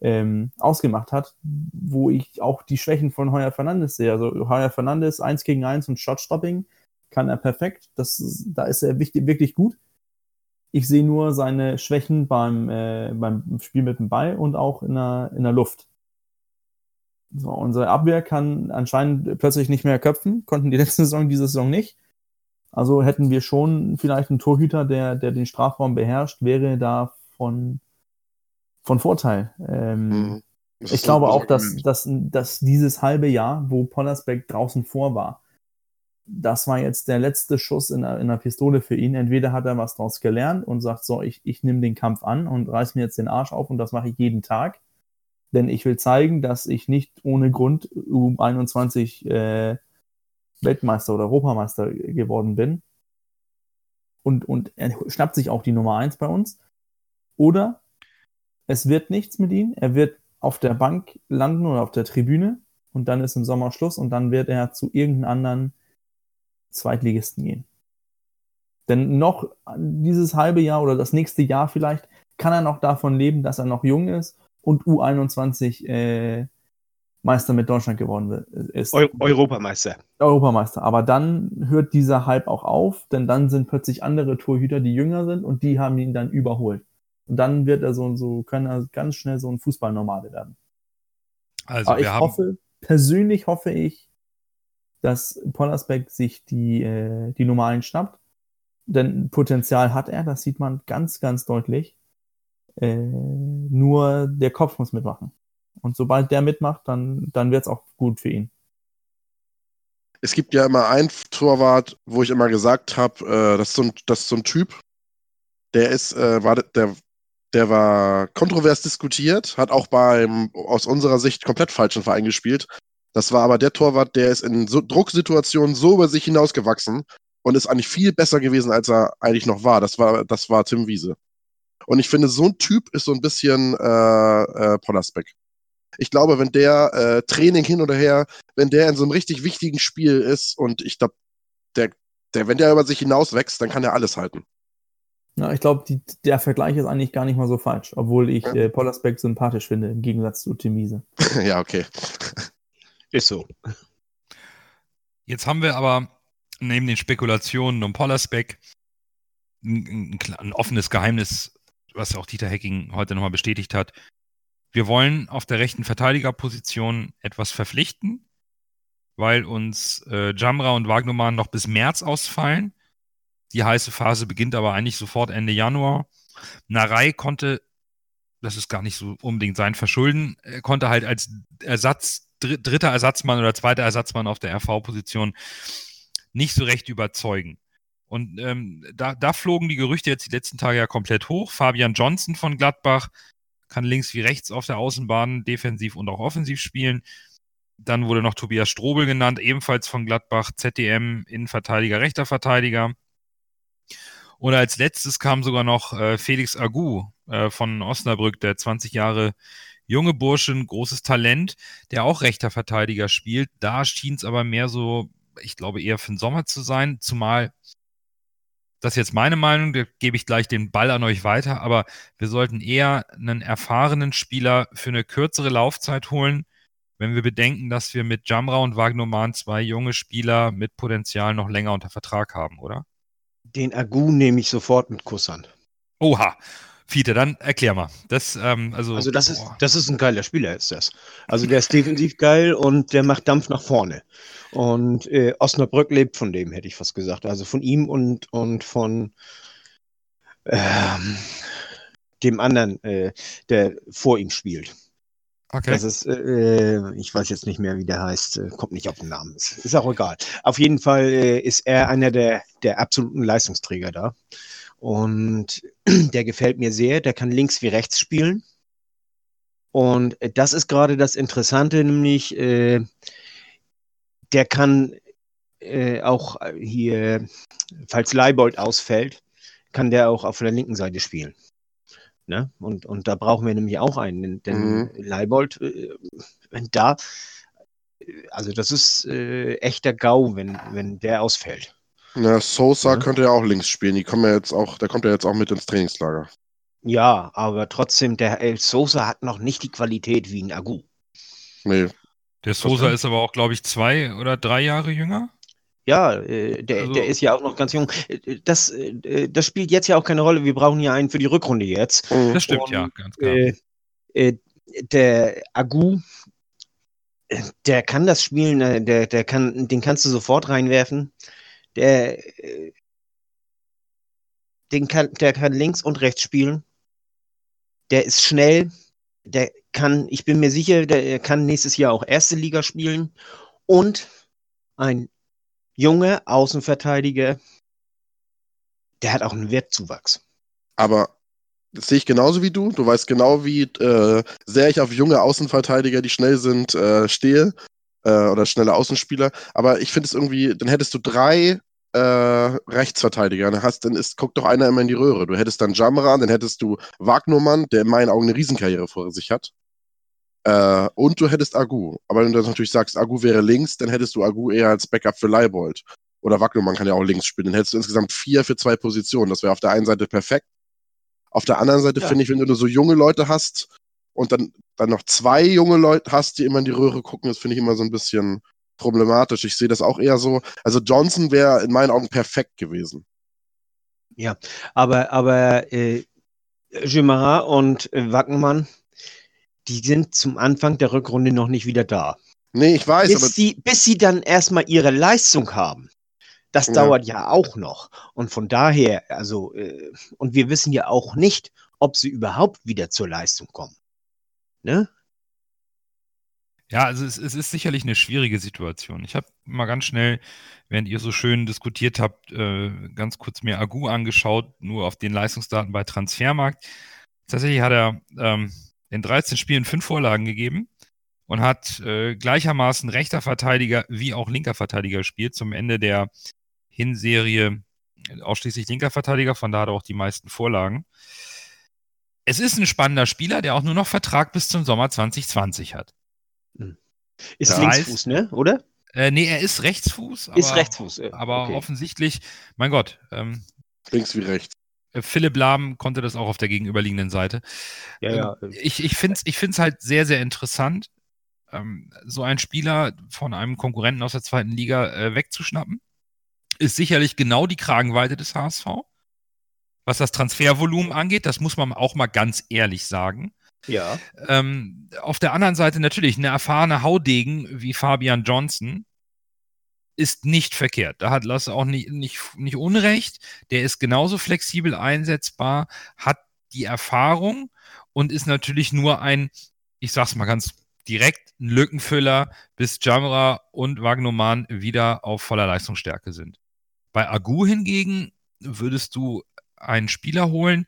ähm, ausgemacht hat, wo ich auch die Schwächen von Heuer Fernandes sehe. Also Heuer Fernandes 1 gegen 1 und Shotstopping kann er perfekt. Das, da ist er wichtig, wirklich gut. Ich sehe nur seine Schwächen beim, äh, beim Spiel mit dem Ball und auch in der, in der Luft. So, unsere Abwehr kann anscheinend plötzlich nicht mehr köpfen, konnten die [LAUGHS] letzte Saison, diese Saison nicht. Also hätten wir schon vielleicht einen Torhüter, der, der den Strafraum beherrscht, wäre da von, von Vorteil. Ähm, Mhm. Ich glaube auch, dass, dass, dass dieses halbe Jahr, wo Pollersbeck draußen vor war, das war jetzt der letzte Schuss in der, in der Pistole für ihn. Entweder hat er was daraus gelernt und sagt, so, ich, ich nehme den Kampf an und reiß mir jetzt den Arsch auf und das mache ich jeden Tag. Denn ich will zeigen, dass ich nicht ohne Grund U21 äh, Weltmeister oder Europameister geworden bin. Und, und er schnappt sich auch die Nummer 1 bei uns. Oder es wird nichts mit ihm. Er wird auf der Bank landen oder auf der Tribüne und dann ist im Sommer Schluss und dann wird er zu irgendeinem anderen Zweitligisten gehen. Denn noch dieses halbe Jahr oder das nächste Jahr vielleicht kann er noch davon leben, dass er noch jung ist und U21 äh, Meister mit Deutschland geworden ist. Eu Europameister. Europameister. Aber dann hört dieser Hype auch auf, denn dann sind plötzlich andere Torhüter, die jünger sind und die haben ihn dann überholt. Und dann wird er so, so kann er ganz schnell so ein Fußballnormale werden. Also Aber ich wir haben, hoffe, persönlich hoffe ich, dass Pollersbeck sich die, äh, die 1 schnappt. Denn Potenzial hat er, das sieht man ganz, ganz deutlich. Äh, nur der Kopf muss mitmachen. Und sobald der mitmacht, dann, dann wird es auch gut für ihn. Es gibt ja immer einen Torwart, wo ich immer gesagt habe, äh, das, ist so ein- das ist so ein Typ, der ist, äh, war der, der war kontrovers diskutiert, hat auch beim aus unserer Sicht komplett falschen Verein gespielt. Das war aber der Torwart, der ist in so Drucksituationen so über sich hinausgewachsen und ist eigentlich viel besser gewesen, als er eigentlich noch war. Das war, das war Tim Wiese. Und ich finde, so ein Typ ist so ein bisschen äh, äh, Pollersbeck. Ich glaube, wenn der äh, Training hin oder her, wenn der in so einem richtig wichtigen Spiel ist und ich glaube, der, der, wenn der über sich hinaus wächst, dann kann er alles halten. Ja, ich glaube, der Vergleich ist eigentlich gar nicht mal so falsch, obwohl ich Ja. äh, Pollersbeck sympathisch finde, im Gegensatz zu Tim Wiese. [LAUGHS] ja, okay. Ist so. jetzt haben wir aber neben den Spekulationen um Pollersbeck ein, ein, ein offenes Geheimnis, was auch Dieter Hecking heute nochmal bestätigt hat. Wir wollen auf der rechten Verteidigerposition etwas verpflichten, weil uns äh, Jamra und Wagnumann noch bis März ausfallen. Die heiße Phase beginnt aber eigentlich sofort Ende Januar. Narei konnte, das ist gar nicht so unbedingt sein Verschulden, er konnte halt als Ersatz, dritter Ersatzmann oder zweiter Ersatzmann auf der RV-Position nicht so recht überzeugen. Und ähm, da, da flogen die Gerüchte jetzt die letzten Tage ja komplett hoch. Fabian Johnson von Gladbach kann links wie rechts auf der Außenbahn defensiv und auch offensiv spielen. Dann wurde noch Tobias Strobel genannt, ebenfalls von Gladbach, ZDM, Innenverteidiger, rechter Verteidiger. Und als letztes kam sogar noch äh, Felix Agu äh, von Osnabrück, der 20 Jahre junge Bursche, ein großes Talent, der auch rechter Verteidiger spielt. Da schien es aber mehr so, ich glaube, eher für den Sommer zu sein, zumal das ist jetzt meine Meinung, da gebe ich gleich den Ball an euch weiter, aber wir sollten eher einen erfahrenen Spieler für eine kürzere Laufzeit holen, wenn wir bedenken, dass wir mit Jamra und Wagnoman zwei junge Spieler mit Potenzial noch länger unter Vertrag haben, oder? Den Agu nehme ich sofort mit Kusshand. Oha. Fiete, dann erklär mal. Das, ähm, also, Also das ist, das ist ein geiler Spieler, ist das. Also der ist defensiv geil und der macht Dampf nach vorne. Und äh, Osnabrück lebt von dem, hätte ich fast gesagt. Also von ihm und, und von ähm, dem anderen, äh, der vor ihm spielt. Okay. Das ist, äh, ich weiß jetzt nicht mehr, wie der heißt, äh, kommt nicht auf den Namen. Ist, ist auch egal. Auf jeden Fall äh, ist er einer der, der absoluten Leistungsträger da. Und [CLEARS THROAT] der gefällt mir sehr. Der kann links wie rechts spielen. Und äh, das ist gerade das Interessante, nämlich äh, der kann äh, auch hier, falls Leibold ausfällt, kann der auch auf der linken Seite spielen. Ne? Und, und da brauchen wir nämlich auch einen, denn Mhm. Leibold, äh, wenn da, äh, also das ist äh, echter GAU, wenn, wenn der ausfällt. Ja, Sosa Ja. könnte ja auch links spielen. Die kommen ja jetzt auch, der kommt ja jetzt auch mit ins Trainingslager. Ja, aber trotzdem, der El Sosa hat noch nicht die Qualität wie ein Agu. Nee, Der Sosa ist aber auch, glaube ich, zwei oder drei Jahre jünger. Ja, äh, der, Also- der ist ja auch noch ganz jung. Äh, Das, äh, das spielt jetzt ja auch keine Rolle. Wir brauchen ja einen für die Rückrunde jetzt. Mhm. Das stimmt, Und, ja, ganz klar. Äh, äh, der Agu, äh, der kann das spielen, äh, der, der kann, den kannst du sofort reinwerfen. Der, äh, den kann, der kann links und rechts spielen. Der ist schnell. Der kann, ich bin mir sicher, der kann nächstes Jahr auch erste Liga spielen. Und ein junger Außenverteidiger, der hat auch einen Wertzuwachs. Aber das sehe ich genauso wie du. Du weißt genau, wie äh, sehr ich auf junge Außenverteidiger, die schnell sind, äh, stehe. Äh, oder schnelle Außenspieler. Aber ich finde es irgendwie, dann hättest du drei äh, Rechtsverteidiger. Dann, hast, dann ist, guckt doch einer immer in die Röhre. Du hättest dann Jamran, dann hättest du Wagnermann, der in meinen Augen eine Riesenkarriere vor sich hat. Äh, und du hättest Agu. Aber wenn du dann natürlich sagst, Agu wäre links, dann hättest du Agu eher als Backup für Leibold. Oder Wagnermann kann ja auch links spielen. Dann hättest du insgesamt vier für zwei Positionen. Das wäre auf der einen Seite perfekt. Auf der anderen Seite Ja. finde ich, wenn du nur so junge Leute hast und dann, dann noch zwei junge Leute hast, die immer in die Röhre gucken, das finde ich immer so ein bisschen problematisch. Ich sehe das auch eher so. Also Johnson wäre in meinen Augen perfekt gewesen. Aber, aber äh, Jumara und äh, Wackenmann, die sind zum Anfang der Rückrunde noch nicht wieder da. Nee, ich weiß, aber Bis sie, bis sie dann erstmal ihre Leistung haben. Das Ja. dauert ja auch noch. Und von daher, also, äh, und wir wissen ja auch nicht, ob sie überhaupt wieder zur Leistung kommen. Ne? Ja, also es, es ist sicherlich eine schwierige Situation. Ich habe mal ganz schnell, während ihr so schön diskutiert habt, äh, ganz kurz mir Agu angeschaut, nur auf den Leistungsdaten bei Transfermarkt. Tatsächlich hat er ähm, in 13 Spielen fünf Vorlagen gegeben und hat äh, gleichermaßen rechter Verteidiger wie auch linker Verteidiger gespielt. Zum Ende der Hinserie ausschließlich linker Verteidiger, von da hat er auch die meisten Vorlagen. Es ist ein spannender Spieler, der auch nur noch Vertrag bis zum Sommer 2020 hat. Ist Ja. Linksfuß, ne? Oder? Äh, nee, er ist Rechtsfuß. Ist aber- Rechtsfuß. äh, Aber okay. offensichtlich, mein Gott, ähm, links wie rechts. äh, Philipp Lahm konnte das auch auf der gegenüberliegenden Seite. Ja, Ähm, ja. äh, Ich, ich finde es ich find's halt sehr, sehr interessant, ähm, so einen Spieler von einem Konkurrenten aus der zweiten Liga äh, wegzuschnappen. Ist sicherlich genau die Kragenweite des HSV. Was das Transfervolumen angeht, das muss man auch mal ganz ehrlich sagen. Ja. Ähm, auf der anderen Seite natürlich eine erfahrene Haudegen wie Fabian Johnson ist nicht verkehrt. Da hat Lasse auch nicht, nicht, nicht Unrecht. Der ist genauso flexibel einsetzbar, hat die Erfahrung und ist natürlich nur ein, ich sag's mal ganz direkt, ein Lückenfüller, bis Jamra und Wagnoman wieder auf voller Leistungsstärke sind. Bei Agu hingegen würdest du einen Spieler holen,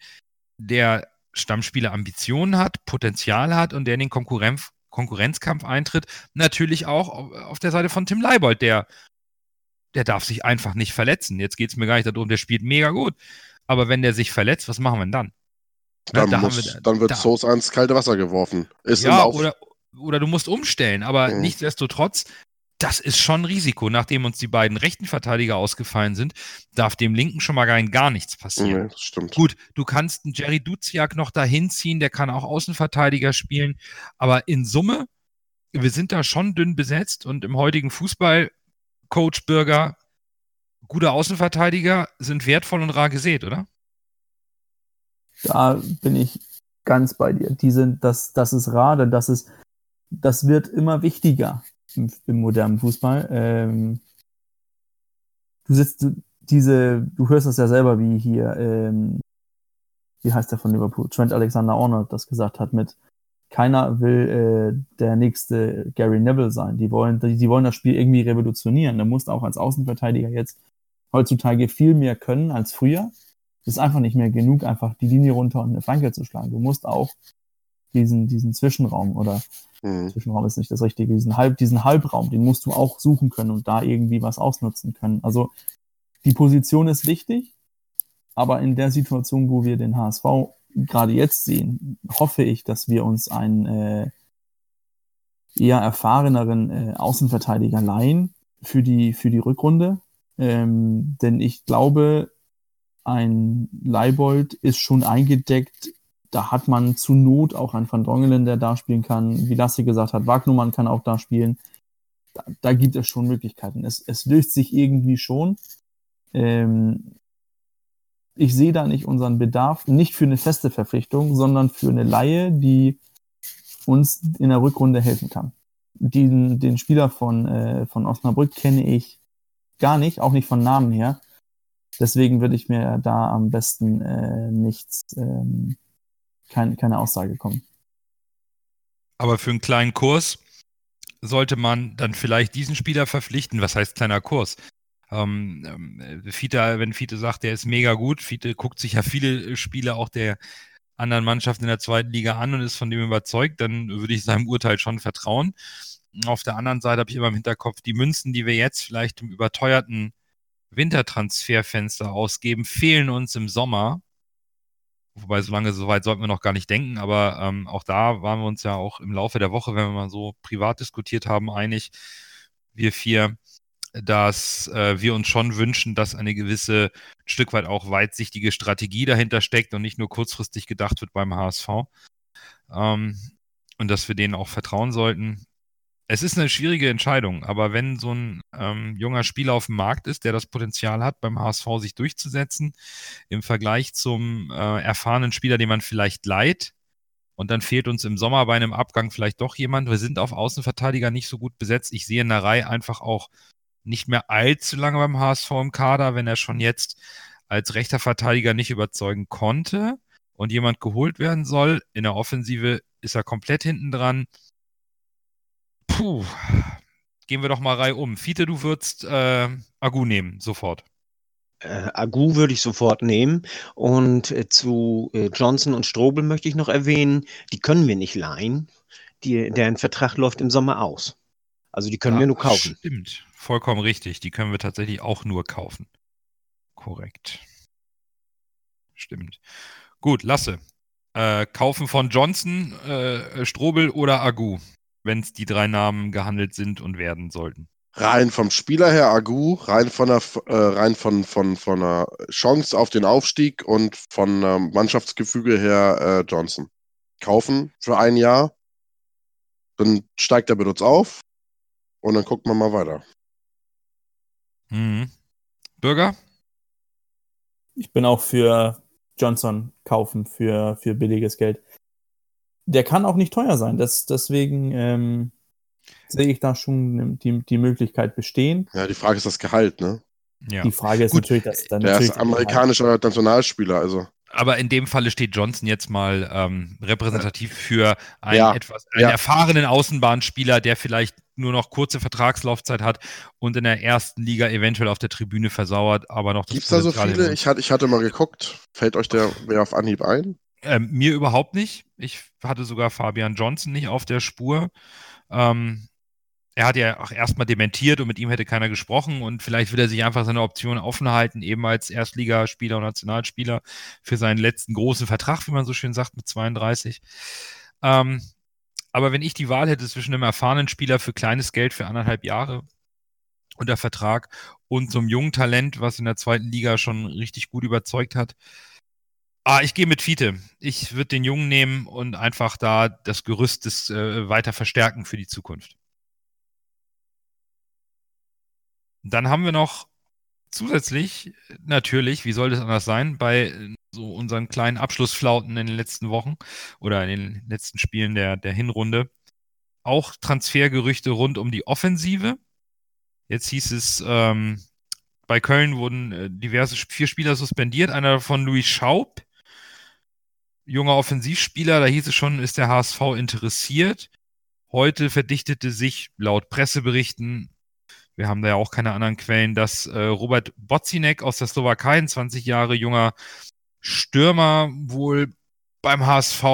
der Stammspieler Ambitionen hat, Potenzial hat und der in den Konkurrenz Konkurrenzkampf eintritt. Natürlich auch auf, der Seite von Tim Leibold, der, der darf sich einfach nicht verletzen. Jetzt geht es mir gar nicht darum, der spielt mega gut. Aber wenn der sich verletzt, was machen wir denn dann? Dann, da muss, wir- dann wird da- Sosa ins kalte Wasser geworfen. Ist ja, oder, oder du musst umstellen, aber Mhm. nichtsdestotrotz, das ist schon ein Risiko. Nachdem uns die beiden rechten Verteidiger ausgefallen sind, darf dem linken schon mal rein gar nichts passieren. Nee, das stimmt. Gut, du kannst einen Jerry Duziak noch dahin ziehen, der kann auch Außenverteidiger spielen, aber in Summe, wir sind da schon dünn besetzt und im heutigen Fußball, Coach Bürger, gute Außenverteidiger sind wertvoll und rar gesät, oder? Da bin ich ganz bei dir. Die sind, das, das ist Rade, das ist, das wird immer wichtiger im, im modernen Fußball. Ähm, du sitzt, du, diese, du hörst das ja selber, wie hier, ähm, wie heißt der von Liverpool? Trent Alexander Arnold das gesagt hat mit, keiner will äh, der nächste Gary Neville sein. Die wollen, die, die wollen das Spiel irgendwie revolutionieren. Da musst auch als Außenverteidiger jetzt heutzutage viel mehr können als früher. Es ist einfach nicht mehr genug, einfach die Linie runter und eine Flanke zu schlagen. Du musst auch diesen, diesen Zwischenraum oder mhm. Zwischenraum ist nicht das Richtige, diesen, Halb, diesen Halbraum, den musst du auch suchen können und da irgendwie was ausnutzen können. Also die Position ist wichtig, aber in der Situation, wo wir den HSV gerade jetzt sehen, hoffe ich, dass wir uns einen äh, eher erfahreneren äh, Außenverteidiger leihen für die, für die Rückrunde. Ähm, denn ich glaube, ein Leibold ist schon eingedeckt. Da hat man zu Not auch einen Van Drongelen, der da spielen kann. Wie Lassi gesagt hat, Wagnumann kann auch da spielen. Da, da gibt es schon Möglichkeiten. Es, es löst sich irgendwie schon. Ähm, ich sehe da nicht unseren Bedarf, nicht für eine feste Verpflichtung, sondern für eine Laie, die uns in der Rückrunde helfen kann. Den, den Spieler von, äh, von Osnabrück kenne ich gar nicht, auch nicht von Namen her. Deswegen würde ich mir da am besten äh, nichts, ähm, kein, keine Aussage kommen. Aber für einen kleinen Kurs sollte man dann vielleicht diesen Spieler verpflichten. Was heißt kleiner Kurs? Ähm, ähm, Fiete, wenn Fiete sagt, der ist mega gut, Fiete guckt sich ja viele Spiele auch der anderen Mannschaften in der zweiten Liga an und ist von dem überzeugt, dann würde ich seinem Urteil schon vertrauen. Auf der anderen Seite habe ich immer im Hinterkopf, die Münzen, die wir jetzt vielleicht im überteuerten Wintertransferfenster ausgeben, fehlen uns im Sommer. Wobei, so lange, so weit sollten wir noch gar nicht denken, aber ähm, auch da waren wir uns ja auch im Laufe der Woche, wenn wir mal so privat diskutiert haben, einig, wir vier, dass äh, wir uns schon wünschen, dass eine gewisse ein Stück weit auch weitsichtige Strategie dahinter steckt und nicht nur kurzfristig gedacht wird beim HSV. Ähm, und dass wir denen auch vertrauen sollten. Es ist eine schwierige Entscheidung, aber wenn so ein ähm, junger Spieler auf dem Markt ist, der das Potenzial hat, beim HSV sich durchzusetzen, im Vergleich zum äh, erfahrenen Spieler, den man vielleicht leiht, und dann fehlt uns im Sommer bei einem Abgang vielleicht doch jemand. Wir sind auf Außenverteidiger nicht so gut besetzt. Ich sehe Narei einfach auch nicht mehr allzu lange beim HSV im Kader, wenn er schon jetzt als rechter Verteidiger nicht überzeugen konnte und jemand geholt werden soll. In der Offensive ist er komplett hinten dran. Puh, gehen wir doch mal Reihe um. Fiete, du würdest äh, Agu nehmen, sofort. Äh, Agu würde ich sofort nehmen. Und äh, zu äh, Johnson und Strobel möchte ich noch erwähnen, die können wir nicht leihen. Die, deren Vertrag läuft im Sommer aus. Also die können ja, wir nur kaufen. Stimmt, vollkommen richtig. Die können wir tatsächlich auch nur kaufen. Korrekt. Stimmt. Gut, Lasse. Äh, kaufen von Johnson, äh, Strobel oder Agu, wenn es die drei Namen gehandelt sind und werden sollten. Rein vom Spieler her Agu, rein von der, äh, rein von, von, von einer Chance auf den Aufstieg und von ähm, Mannschaftsgefüge her äh, Johnson. Kaufen für ein Jahr, dann steigt er mit uns auf, und dann guckt man mal weiter. Mhm. Bürger? Ich bin auch für Johnson kaufen für, für billiges Geld. Der kann auch nicht teuer sein. Das, deswegen ähm, sehe ich da schon die, die Möglichkeit bestehen. Ja, die Frage ist das Gehalt, ne? Ja. Die Frage ist Gut. natürlich, dass dann. Der ist amerikanischer Nationalspieler, also. Aber in dem Falle steht Johnson jetzt mal ähm, repräsentativ für einen ja. etwas einen ja. erfahrenen Außenbahnspieler, der vielleicht nur noch kurze Vertragslaufzeit hat und in der ersten Liga eventuell auf der Tribüne versauert, aber noch Gibt es da so viele? Ich hatte, ich hatte mal geguckt. Fällt euch der wer auf Anhieb ein? Ähm, mir überhaupt nicht. Ich hatte sogar Fabian Johnson nicht auf der Spur. Ähm, er hat ja auch erstmal dementiert und mit ihm hätte keiner gesprochen und vielleicht will er sich einfach seine Option offen halten, eben als Erstligaspieler und Nationalspieler für seinen letzten großen Vertrag, wie man so schön sagt, mit 32. Ähm, aber wenn ich die Wahl hätte zwischen einem erfahrenen Spieler für kleines Geld für anderthalb Jahre unter Vertrag und so einem jungen Talent, was in der zweiten Liga schon richtig gut überzeugt hat, Ah, ich gehe mit Fiete. Ich würde den Jungen nehmen und einfach da das Gerüst des, äh, weiter verstärken für die Zukunft. Dann haben wir noch zusätzlich, natürlich, wie soll das anders sein, bei so unseren kleinen Abschlussflauten in den letzten Wochen oder in den letzten Spielen der, der Hinrunde auch Transfergerüchte rund um die Offensive. Jetzt hieß es, ähm, bei Köln wurden äh, diverse vier Spieler suspendiert, einer davon Louis Schaub. Junger Offensivspieler, da hieß es schon, ist der HSV interessiert. Heute verdichtete sich laut Presseberichten, wir haben da ja auch keine anderen Quellen, dass äh, Robert Bocinek aus der Slowakei, ein 20 Jahre junger Stürmer, wohl beim HSV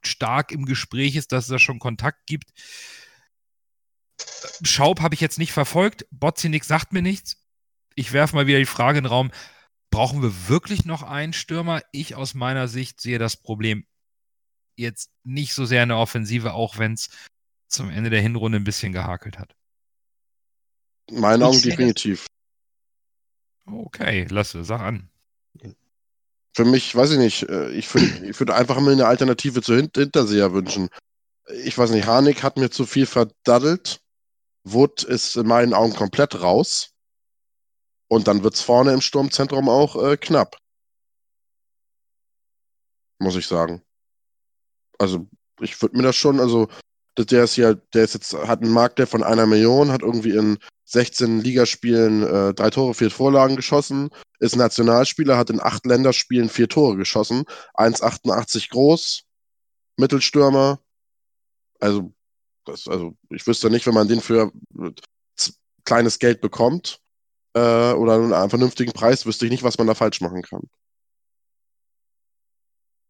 stark im Gespräch ist, dass es da schon Kontakt gibt. Schaub habe ich jetzt nicht verfolgt. Bocinik sagt mir nichts. Ich werfe mal wieder die Frage in den Raum, brauchen wir wirklich noch einen Stürmer? Ich aus meiner Sicht sehe das Problem jetzt nicht so sehr in der Offensive, auch wenn es zum Ende der Hinrunde ein bisschen gehakelt hat. In meinen Augen definitiv. Okay, lasse, sag an. Für mich, weiß ich nicht, äh, ich, find, ich würde einfach mir eine Alternative zu Hint Hinterseher wünschen. Ich weiß nicht, Harnik hat mir zu viel verdaddelt. Wood ist in meinen Augen komplett raus. Und dann wird es vorne im Sturmzentrum auch äh, knapp. Muss ich sagen. Also, ich würde mir das schon, also, der ist ja, der ist jetzt, hat einen Markt der von einer Million, hat irgendwie in 16 Ligaspielen äh, drei Tore, vier Vorlagen geschossen, ist Nationalspieler, hat in acht Länderspielen vier Tore geschossen, 1,88 groß, Mittelstürmer. Also, das, also ich wüsste nicht, wenn man den für kleines Geld bekommt äh, oder einen vernünftigen Preis, wüsste ich nicht, was man da falsch machen kann.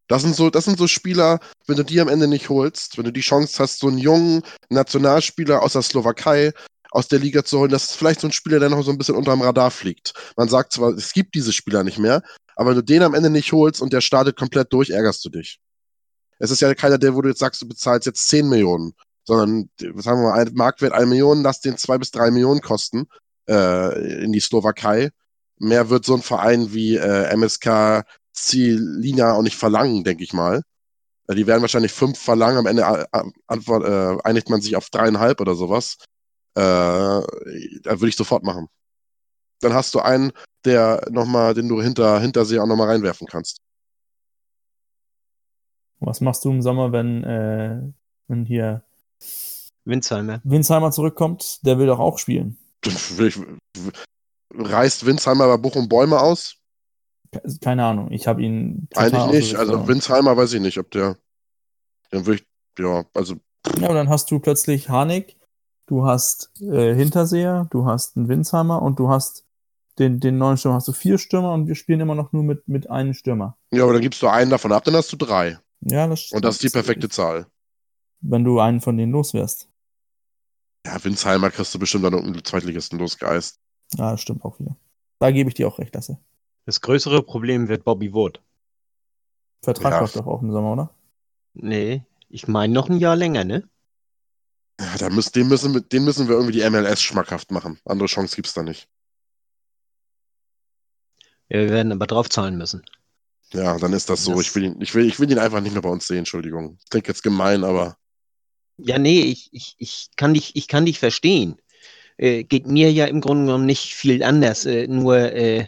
Das sind so, das sind so Spieler, wenn du die am Ende nicht holst, wenn du die Chance hast, so einen jungen Nationalspieler aus der Slowakei aus der Liga zu holen, das ist vielleicht so ein Spieler, der noch so ein bisschen unterm Radar fliegt. Man sagt zwar, es gibt diese Spieler nicht mehr, aber wenn du den am Ende nicht holst und der startet komplett durch, ärgerst du dich. Es ist ja keiner, der, wo du jetzt sagst, du bezahlst jetzt 10 Millionen, sondern, sagen wir mal, Marktwert 1 Million, lass den 2 bis 3 Millionen kosten äh, in die Slowakei. Mehr wird so ein Verein wie äh, MSK Zelina auch nicht verlangen, denke ich mal. Äh, die werden wahrscheinlich fünf verlangen, am Ende äh, antwort, äh, einigt man sich auf dreieinhalb oder sowas. Äh, da würde ich sofort machen. Dann hast du einen, der noch mal, den du hinter, hinter sie auch nochmal reinwerfen kannst. Was machst du im Sommer, wenn, äh, wenn hier Winsheimer. Winsheimer zurückkommt? Der will doch auch spielen. Reißt Winsheimer bei Bochum Bäume aus? Keine Ahnung. Ich habe ihn. Eigentlich nicht. Also Winsheimer weiß ich nicht, ob der. Dann würde ich. Ja, also. Ja, und dann hast du plötzlich Harnik, du hast äh, Hinterseher, du hast einen Winsheimer und du hast den, den neuen Stürmer. Hast du vier Stürmer und wir spielen immer noch nur mit, mit einem Stürmer. Ja, aber dann gibst du einen davon ab, dann hast du drei. Ja, das Und das ist die perfekte Zahl. Wenn du einen von denen loswärst. Ja, Winsheimer kriegst du bestimmt dann irgendeinen Zweitligisten losgeeist. Ja, das stimmt auch wieder. Da gebe ich dir auch recht, Lasse. Das größere Problem wird Bobby Wood. Vertrag Ja. läuft doch auch im Sommer, oder? Nee, ich meine noch ein Jahr länger, ne? Ja, da müssen, den, müssen, wir- den müssen wir irgendwie die MLS schmackhaft machen. Andere Chance gibt's da nicht. Ja, wir werden aber draufzahlen müssen. Ja, dann ist das so. Das- Ich will, ihn, ich, will, ich will ihn einfach nicht mehr bei uns sehen, Entschuldigung. Klingt jetzt gemein, aber Ja, nee, ich, ich, ich, kann, dich, ich kann dich verstehen. Äh, geht mir ja im Grunde genommen nicht viel anders. Äh, nur äh,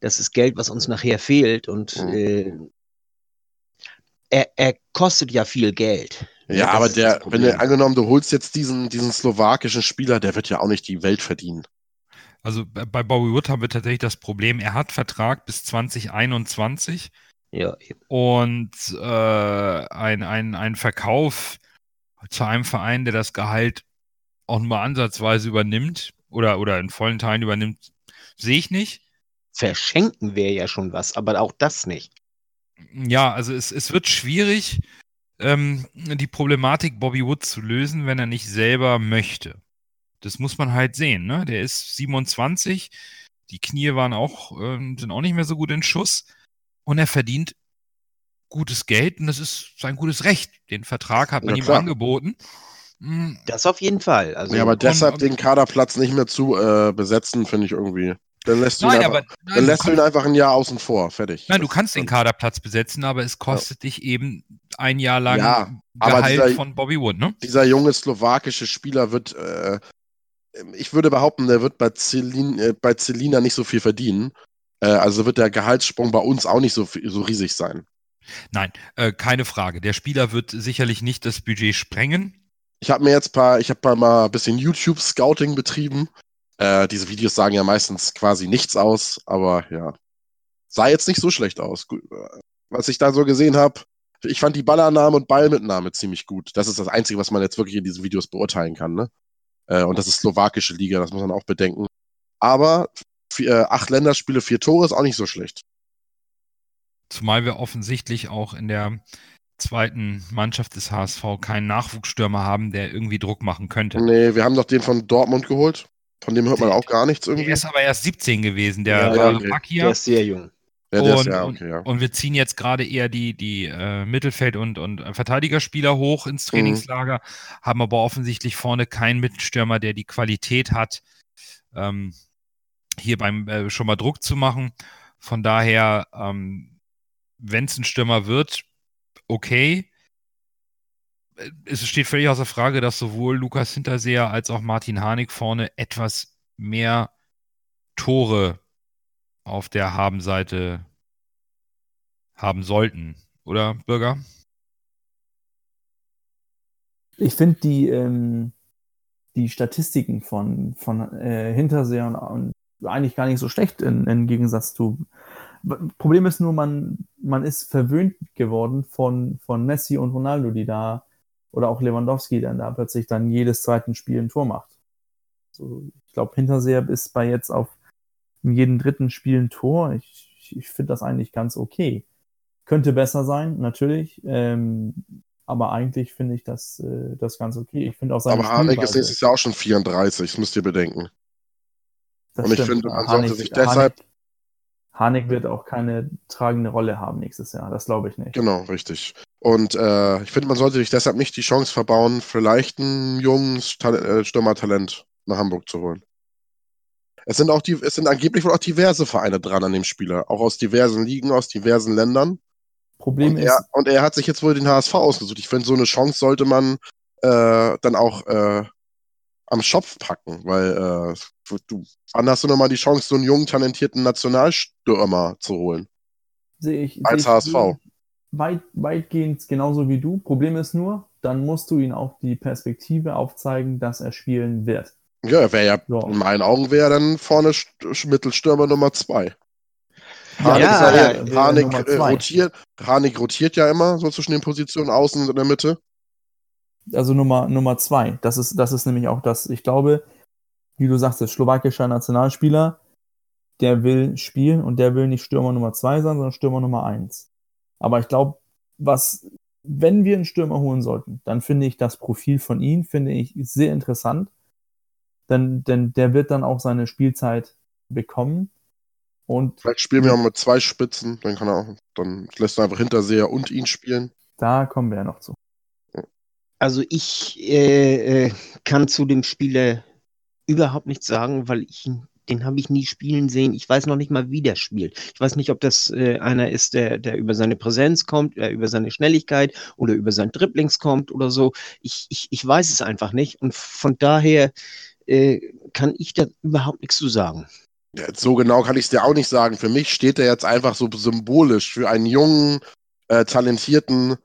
das ist Geld, was uns nachher fehlt. Und Mhm. äh, er, er kostet ja viel Geld. Ja, das aber der, wenn du angenommen, du holst jetzt diesen, diesen slowakischen Spieler, der wird ja auch nicht die Welt verdienen. Also bei Bobby Wood haben wir tatsächlich das Problem, er hat Vertrag bis 2021 Ja, eben. und äh, ein, ein, ein Verkauf zu einem Verein, der das Gehalt auch nur ansatzweise übernimmt oder, oder in vollen Teilen übernimmt, sehe ich nicht. verschenken wäre ja schon was, aber auch das nicht. Ja, also es, es wird schwierig, ähm, die Problematik Bobby Wood zu lösen, wenn er nicht selber möchte. Das muss man halt sehen. Ne? Der ist 27, die Knie waren auch, ähm, sind auch nicht mehr so gut in Schuss und er verdient gutes Geld und das ist sein gutes Recht. Den Vertrag hat man Ja, ihm klar. angeboten. Mm, Das auf jeden Fall. Also, Ja, aber deshalb und- den Kaderplatz nicht mehr zu äh, besetzen, finde ich irgendwie. Dann lässt du, Nein, ihn, aber einfach, nein, dann du lässt du ihn einfach ein Jahr außen vor. Fertig. Nein, du kannst den Kaderplatz besetzen, aber es kostet dich eben ein Jahr lang Ja, aber Gehalt dieser- von Bobby Wood, ne? dieser junge slowakische Spieler wird, äh, ich würde behaupten, der wird bei, Celin, äh, bei Celina nicht so viel verdienen. Äh, also wird der Gehaltssprung bei uns auch nicht so, viel- so riesig sein. Nein, äh, keine Frage. Der Spieler wird sicherlich nicht das Budget sprengen. Ich habe mir jetzt paar, ich habe mal ein bisschen YouTube-Scouting betrieben. Äh, diese Videos sagen ja meistens quasi nichts aus, aber ja. Sah jetzt nicht so schlecht aus. Äh, was ich da so gesehen habe, ich fand die Ballannahme und Ballmitnahme ziemlich gut. Das ist das Einzige, was man jetzt wirklich in diesen Videos beurteilen kann. Ne? Äh, und das ist slowakische Liga, das muss man auch bedenken. Aber vier, äh, acht Länderspiele, vier Tore ist auch nicht so schlecht. Zumal wir offensichtlich auch in der zweiten Mannschaft des HSV keinen Nachwuchsstürmer haben, der irgendwie Druck machen könnte. Nee, wir haben doch den von Dortmund geholt. Von dem hört man auch gar nichts irgendwie. Der ist aber erst 17 gewesen, der Ja, war okay. Makia. Der ist sehr jung. Ja, der ist, und, ja, okay, ja. und wir ziehen jetzt gerade eher die, die äh, Mittelfeld- und, und äh, Verteidigerspieler hoch ins Mhm. Trainingslager, haben aber offensichtlich vorne keinen Mittelstürmer, der die Qualität hat, ähm, hier beim äh, schon mal Druck zu machen. Von daher, ähm, wenn es ein Stürmer wird, okay. Es steht völlig außer Frage, dass sowohl Lukas Hinterseher als auch Martin Harnik vorne etwas mehr Tore auf der Habenseite haben sollten, oder Bürger? Ich finde die, ähm, die Statistiken von, von äh, Hinterseher und, und eigentlich gar nicht so schlecht im Gegensatz zu. Problem ist nur, man, man ist verwöhnt geworden von, von Messi und Ronaldo, die da, oder auch Lewandowski, der da plötzlich dann jedes zweiten Spiel ein Tor macht. So, ich glaube, Hinterseher ist bei jetzt auf jedem dritten Spiel ein Tor. Ich, ich, ich finde das eigentlich ganz okay. Könnte besser sein, natürlich. Ähm, aber eigentlich finde ich das, äh, das ganz okay. Ich finde auch seine Aber Harnik ist nächstes Jahr auch schon 34, das müsst ihr bedenken. Das Und ich stimmt. finde, man Harnik- sollte sich deshalb- Harnik, Harnik wird auch keine tragende Rolle haben nächstes Jahr. Das glaube ich nicht. Genau, richtig. Und äh, ich finde, man sollte sich deshalb nicht die Chance verbauen, vielleicht ein junges Tal äh, Stürmertalent nach Hamburg zu holen. Es sind auch die, es sind angeblich wohl auch diverse Vereine dran an dem Spieler, auch aus diversen Ligen, aus diversen Ländern. Problem Und ist, er, und er hat sich jetzt wohl den HSV ausgesucht. Ich finde, so eine Chance sollte man äh, dann auch äh, am Schopf packen, weil äh, du, wann hast du nochmal die Chance, so einen jungen, talentierten Nationalstürmer zu holen? sehe ich, als ich HSV. so Weit, weitgehend genauso wie du. Problem ist nur, dann musst du ihm auch die Perspektive aufzeigen, dass er spielen wird. Ja, er wäre ja, Ja. in meinen Augen wäre er dann vorne St Mittelstürmer Nummer zwei. Ja, Harnik, ja, ja, ja, Harnik, Nummer äh, zwei. rotiert, Harnik rotiert ja immer so zwischen den Positionen außen und in der Mitte. Also Nummer, Nummer zwei. Das ist, das ist nämlich auch das, ich glaube, wie du sagst, der slowakischer Nationalspieler, der will spielen und der will nicht Stürmer Nummer zwei sein, sondern Stürmer Nummer eins. Aber ich glaube, was, wenn wir einen Stürmer holen sollten, dann finde ich das Profil von ihm, finde ich sehr interessant. Denn, denn der wird dann auch seine Spielzeit bekommen. Und Vielleicht spielen wir auch mit zwei Spitzen, dann kann er auch, dann lässt er einfach Hinterseher und ihn spielen. da kommen wir ja noch zu. Also ich äh, äh, kann zu dem Spieler überhaupt nichts sagen, weil ich den habe ich nie spielen sehen. Ich weiß noch nicht mal, wie der spielt. Ich weiß nicht, ob das äh, einer ist, der, der über seine Präsenz kommt, äh, über seine Schnelligkeit oder über sein Dribblings kommt oder so. Ich, ich, ich weiß es einfach nicht. Und von daher äh, kann ich da überhaupt nichts zu sagen. Ja, so genau kann ich es dir auch nicht sagen. Für mich steht er jetzt einfach so symbolisch für einen jungen, äh, talentierten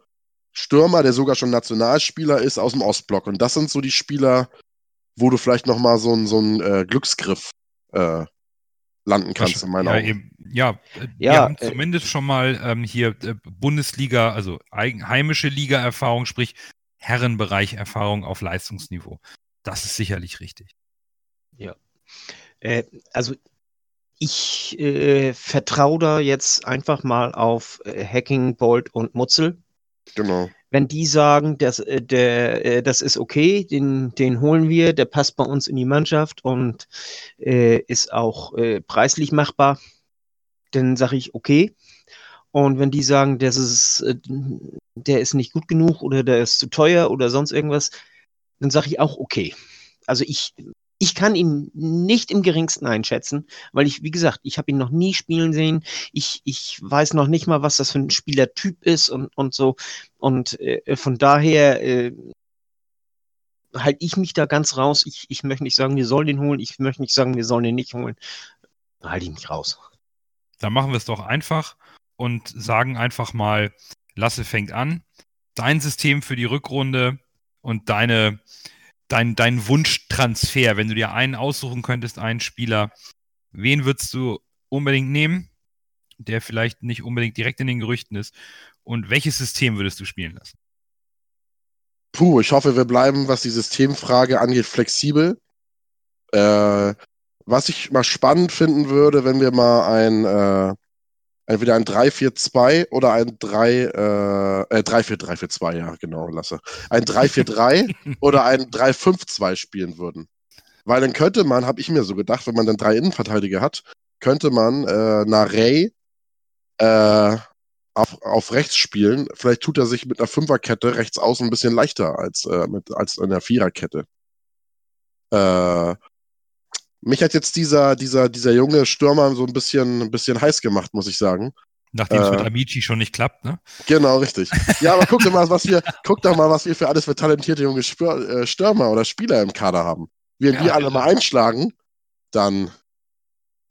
Stürmer, der sogar schon Nationalspieler ist aus dem Ostblock. Und das sind so die Spieler, wo du vielleicht nochmal so einen so einen, äh, Glücksgriff äh, landen kannst, in meinen ja, Augen. eben, ja, äh, wir Ja, haben äh, zumindest schon mal ähm, hier äh, Bundesliga, also eigen, heimische Liga-Erfahrung, sprich Herrenbereich-Erfahrung auf Leistungsniveau. Das ist sicherlich richtig. Äh, also ich äh, vertraue da jetzt einfach mal auf äh, Hacking, Bolt und Mutzel. Genau. Wenn die sagen, dass, äh, der, äh, das ist okay, den, den holen wir, der passt bei uns in die Mannschaft und äh, ist auch äh, preislich machbar, dann sage ich okay. Und wenn die sagen, das ist, äh, der ist nicht gut genug oder der ist zu teuer oder sonst irgendwas, dann sage ich auch okay. Also ich, ich kann ihn nicht im geringsten einschätzen, weil ich, wie gesagt, ich habe ihn noch nie spielen sehen. Ich, ich weiß noch nicht mal, was das für ein Spielertyp ist und, und so. Und äh, von daher äh, halte ich mich da ganz raus. Ich, ich möchte nicht sagen, wir sollen den holen. Ich möchte nicht sagen, wir sollen den nicht holen. Halte ich mich raus. Dann machen wir es doch einfach und sagen einfach mal, Lasse fängt an. Dein System für die Rückrunde und deine, dein, dein Wunschtransfer, wenn du dir einen aussuchen könntest, einen Spieler, wen würdest du unbedingt nehmen? der vielleicht nicht unbedingt direkt in den Gerüchten ist? Und welches System würdest du spielen lassen? Puh, ich hoffe, wir bleiben, was die Systemfrage angeht, flexibel. Äh, was ich mal spannend finden würde, wenn wir mal ein äh, entweder ein 3-4-2 oder ein 3, äh, äh 3-4-3-4-2, ja, genau, lasse. Ein 3-4-3 [LAUGHS] oder ein 3-5-2 spielen würden. Weil dann könnte man, habe ich mir so gedacht, wenn man dann drei Innenverteidiger hat, könnte man äh, Narey äh, auf, auf rechts spielen. Vielleicht tut er sich mit einer Fünferkette rechts außen ein bisschen leichter als, äh, mit, als in der Viererkette. Äh, mich hat jetzt dieser, dieser, dieser junge Stürmer so ein bisschen, ein bisschen heiß gemacht, muss ich sagen. Nachdem es mit äh, Amici schon nicht klappt, ne? Genau, richtig. Ja, aber guck doch mal, was wir, [LAUGHS] guck doch mal, was wir für alles für talentierte junge Spür, äh, Stürmer oder Spieler im Kader haben. Wenn ja, die alle mal einschlagen, dann,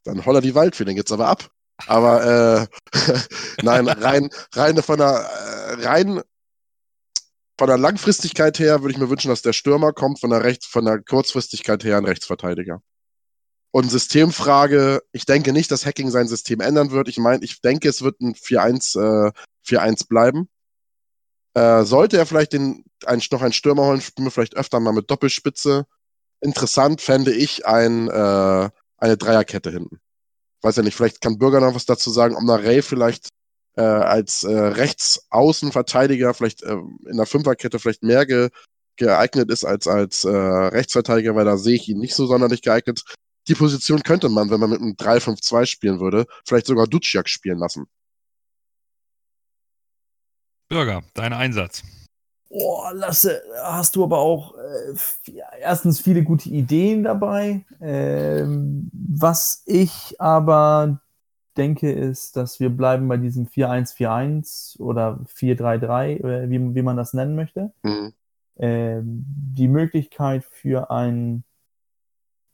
dann holler die Waldfee, dann geht's aber ab. Aber äh, [LAUGHS] nein, rein, rein von der äh, rein von der Langfristigkeit her würde ich mir wünschen, dass der Stürmer kommt, von der Rechts, von der Kurzfristigkeit her ein Rechtsverteidiger. Und Systemfrage, ich denke nicht, dass Hacking sein System ändern wird. Ich meine, ich denke, es wird ein 4-1 äh, 4-1 bleiben. Äh, sollte er vielleicht den, ein, noch einen Stürmer holen, spielen wir vielleicht öfter mal mit Doppelspitze. Interessant fände ich ein, äh, eine Dreierkette hinten. Weiß ja nicht, vielleicht kann Bürger noch was dazu sagen, ob Ray vielleicht äh, als äh, Rechtsaußenverteidiger vielleicht äh, in der Fünferkette vielleicht mehr ge geeignet ist als als äh, Rechtsverteidiger, weil da sehe ich ihn nicht so sonderlich geeignet die Position könnte man, wenn man mit einem 3-5-2 spielen würde, vielleicht sogar Duciak spielen lassen. Bürger, dein Einsatz. Oh, Lasse, hast du aber auch äh, erstens viele gute Ideen dabei. Ähm, was ich aber denke, ist, dass wir bleiben bei diesem 4-1-4-1 oder 4-3-3, äh, wie, wie man das nennen möchte. Mhm. Ähm, die Möglichkeit für ein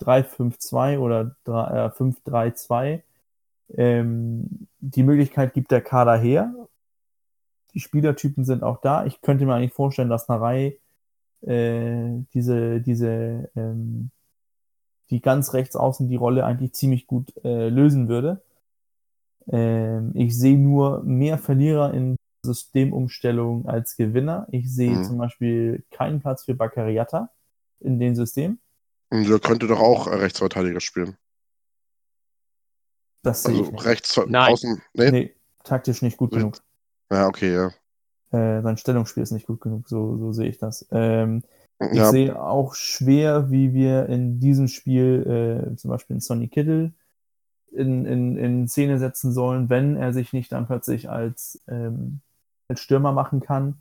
3-5-2 oder 5-3-2. Ähm, die Möglichkeit gibt der Kader her. Die Spielertypen sind auch da. Ich könnte mir eigentlich vorstellen, dass Narei äh, diese, diese, ähm, die ganz rechts außen die Rolle eigentlich ziemlich gut äh, lösen würde. Ähm, ich sehe nur mehr Verlierer in Systemumstellung als Gewinner. Ich sehe mhm. zum Beispiel keinen Platz für Baccariata in dem System. Und der könnte doch auch Rechtsverteidiger spielen. Das sehe also ich rechts Nein. außen. Nee? nee, taktisch nicht gut genug. Ja, okay, ja. Äh, sein Stellungsspiel ist nicht gut genug, so, so sehe ich das. Ähm, ja. Ich sehe auch schwer, wie wir in diesem Spiel äh, zum Beispiel in Sonny Kittle in, in, in Szene setzen sollen, wenn er sich nicht dann plötzlich als, ähm, als Stürmer machen kann.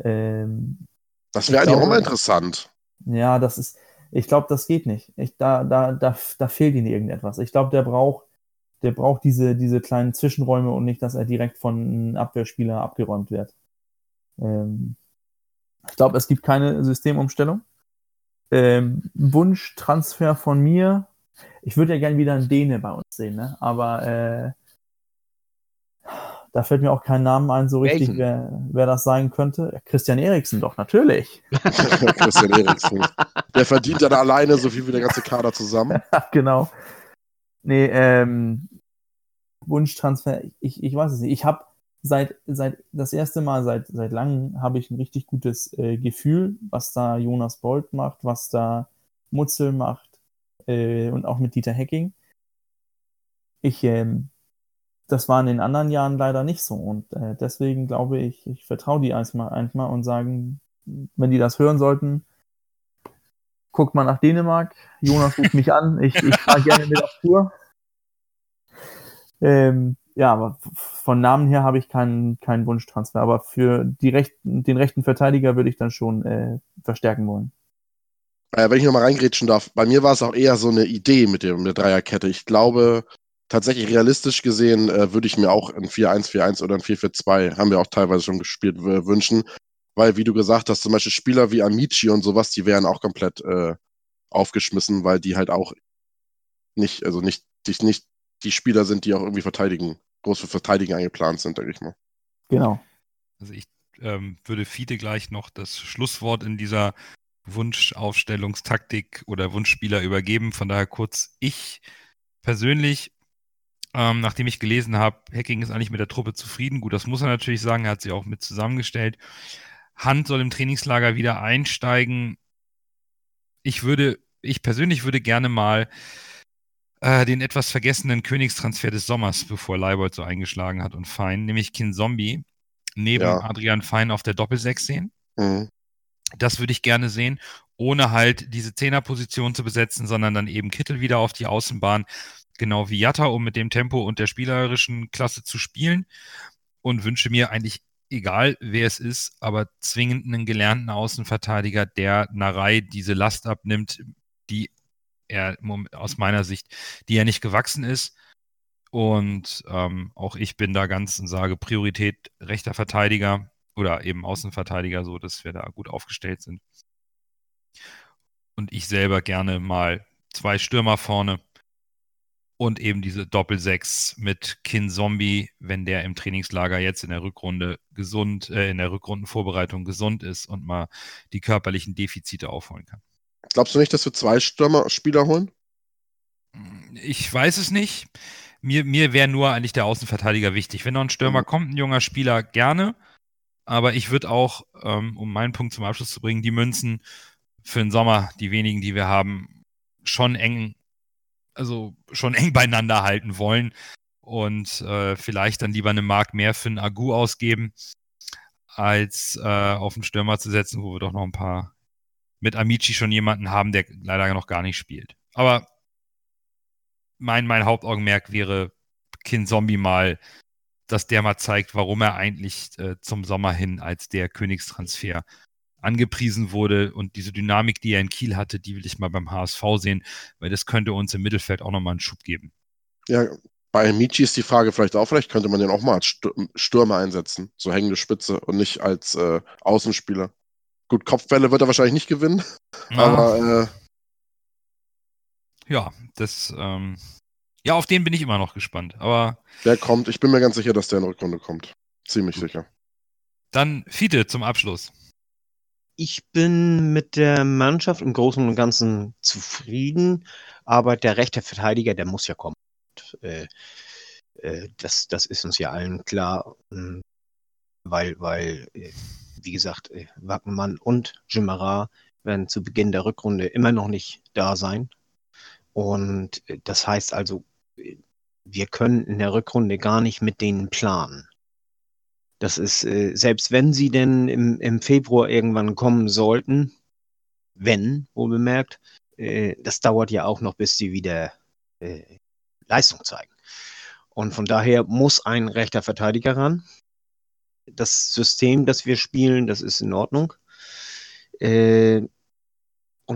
Ähm, das wäre eigentlich auch immer interessant. Ja, das ist, ich glaube, das geht nicht. Ich, da, da, da, da fehlt ihnen irgendetwas. Ich glaube, der braucht, der braucht diese, diese kleinen Zwischenräume und nicht, dass er direkt von einem Abwehrspieler abgeräumt wird. Ähm, ich glaube, es gibt keine Systemumstellung. Ähm, Wunschtransfer von mir. Ich würde ja gerne wieder einen Däne bei uns sehen, ne? aber äh, da fällt mir auch kein Name ein, so richtig, wer, wer, das sein könnte. Christian Eriksen doch, natürlich. [LAUGHS] Christian Eriksen. Der verdient dann alleine so viel wie der ganze Kader zusammen. [LAUGHS] genau. Nee, ähm, Wunschtransfer, ich, ich weiß es nicht. Ich habe seit, seit das erste Mal seit, seit langem habe ich ein richtig gutes äh, Gefühl, was da Jonas Bolt macht, was da Mutzel macht äh, und auch mit Dieter Hecking. Ich ähm, das war in den anderen Jahren leider nicht so. Und äh, deswegen glaube ich, ich vertraue die erstmal einmal und sagen, wenn die das hören sollten, guckt mal nach Dänemark. Jonas ruft mich an. Ich, ich [LAUGHS] fahre gerne mit auf Tour. Ähm, ja, aber von Namen her habe ich keinen, keinen Wunschtransfer. Aber für die rechten, den rechten Verteidiger würde ich dann schon äh, verstärken wollen. Äh, wenn ich nochmal reingrätschen darf, bei mir war es auch eher so eine Idee mit, dem, mit der Dreierkette. Ich glaube, tatsächlich realistisch gesehen äh, würde ich mir auch ein 4-1-4-1 oder ein 4-4-2, haben wir auch teilweise schon gespielt, wünschen. Weil, wie du gesagt hast, zum Beispiel Spieler wie Amici und sowas, die wären auch komplett äh, aufgeschmissen, weil die halt auch nicht, also nicht, die, nicht die Spieler sind, die auch irgendwie verteidigen, groß für Verteidigen eingeplant sind, denke ich mal. Genau. Also ich ähm, würde Fiete gleich noch das Schlusswort in dieser Wunschaufstellungstaktik oder Wunschspieler übergeben. Von daher kurz, ich persönlich Ähm, nachdem ich gelesen habe, Hacking ist eigentlich mit der Truppe zufrieden. Gut, das muss er natürlich sagen, er hat sie auch mit zusammengestellt. Hand soll im Trainingslager wieder einsteigen. Ich würde, ich persönlich würde gerne mal äh, den etwas vergessenen Königstransfer des Sommers, bevor Leibold so eingeschlagen hat und Fein, nämlich Kin Zombie, neben Ja. Adrian Fein auf der Doppelsechs sehen. Mhm. Das würde ich gerne sehen, ohne halt diese Zehnerposition zu besetzen, sondern dann eben Kittel wieder auf die Außenbahn, genau wie Jatta, um mit dem Tempo und der spielerischen Klasse zu spielen. Und wünsche mir eigentlich, egal wer es ist, aber zwingend einen gelernten Außenverteidiger, der Narei diese Last abnimmt, die er aus meiner Sicht, die er nicht gewachsen ist. Und ähm, auch ich bin da ganz und sage Priorität rechter Verteidiger oder eben Außenverteidiger, so dass wir da gut aufgestellt sind. Und ich selber gerne mal zwei Stürmer vorne und eben diese Doppelsechs mit Kin Zombie, wenn der im Trainingslager jetzt in der Rückrunde gesund, äh, in der Rückrundenvorbereitung gesund ist und mal die körperlichen Defizite aufholen kann. Glaubst du nicht, dass wir zwei Stürmer-Spieler holen? Ich weiß es nicht. Mir, mir wäre nur eigentlich der Außenverteidiger wichtig. Wenn noch ein Stürmer Mhm. kommt, ein junger Spieler, gerne. Aber ich würde auch, ähm, um meinen Punkt zum Abschluss zu bringen, die Münzen für den Sommer, die wenigen, die wir haben, schon eng, also schon eng beieinander halten wollen und äh, vielleicht dann lieber eine Mark mehr für einen Agu ausgeben, als äh, auf den Stürmer zu setzen, wo wir doch noch ein paar mit Amici schon jemanden haben, der leider noch gar nicht spielt. Aber mein, mein Hauptaugenmerk wäre Kin Zombie mal, dass der mal zeigt, warum er eigentlich äh, zum Sommer hin als der Königstransfer angepriesen wurde und diese Dynamik, die er in Kiel hatte, die will ich mal beim HSV sehen, weil das könnte uns im Mittelfeld auch nochmal einen Schub geben. Ja, bei Michi ist die Frage vielleicht auch, vielleicht könnte man den auch mal als Stür- Stürmer einsetzen, so hängende Spitze und nicht als äh, Außenspieler. Gut, Kopfbälle wird er wahrscheinlich nicht gewinnen, aber äh, ja, das, ähm, ja, auf den bin ich immer noch gespannt. Aber der kommt. Ich bin mir ganz sicher, dass der in Rückrunde kommt. Ziemlich sicher. dann Fiete zum Abschluss. Ich bin mit der Mannschaft im Großen und Ganzen zufrieden, aber der rechte Verteidiger, der muss ja kommen. Und, äh, äh, das, das ist uns ja allen klar, ähm, weil, weil äh, wie gesagt, äh, Wackenmann und Jimara werden zu Beginn der Rückrunde immer noch nicht da sein. Und das heißt also, wir können in der Rückrunde gar nicht mit denen planen. Das ist, äh, selbst wenn sie denn im, im Februar irgendwann kommen sollten, wenn, wohl bemerkt, äh, das dauert ja auch noch, bis sie wieder äh, Leistung zeigen. Und von daher muss ein rechter Verteidiger ran. Das System, das wir spielen, das ist in Ordnung. Und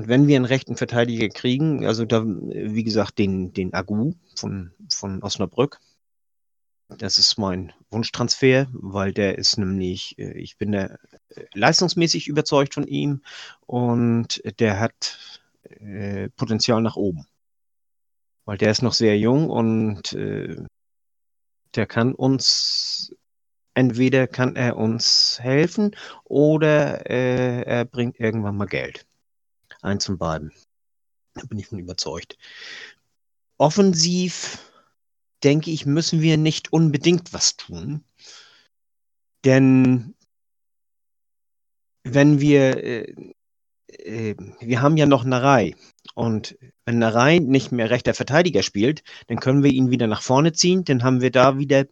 wenn wir einen rechten Verteidiger kriegen, also da, wie gesagt, den, den Agu von, von Osnabrück, das ist mein Wunschtransfer, weil der ist nämlich, äh, ich bin da äh, leistungsmäßig überzeugt von ihm und der hat äh, Potenzial nach oben. Weil der ist noch sehr jung und der kann uns, entweder kann er uns helfen oder er bringt irgendwann mal Geld. Eins von beiden. Da bin ich von überzeugt. Offensiv denke ich, müssen wir nicht unbedingt was tun. Denn wenn wir, äh, äh, wir haben ja noch Narei. Und wenn Narei nicht mehr rechter Verteidiger spielt, dann können wir ihn wieder nach vorne ziehen. Dann haben wir da wieder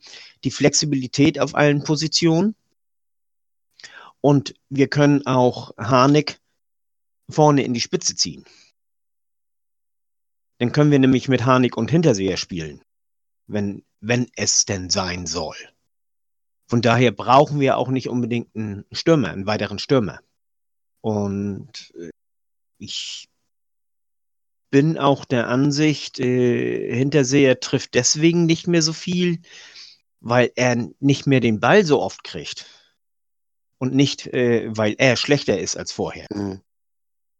die Flexibilität auf allen Positionen. Und wir können auch Harnik vorne in die Spitze ziehen. Dann können wir nämlich mit Harnik und Hinterseher spielen wenn, wenn es denn sein soll. Von daher brauchen wir auch nicht unbedingt einen Stürmer, einen weiteren Stürmer. Und äh, ich bin auch der Ansicht, äh, Hinterseher trifft deswegen nicht mehr so viel, weil er nicht mehr den Ball so oft kriegt. Und nicht, äh, weil er schlechter ist als vorher. Mhm.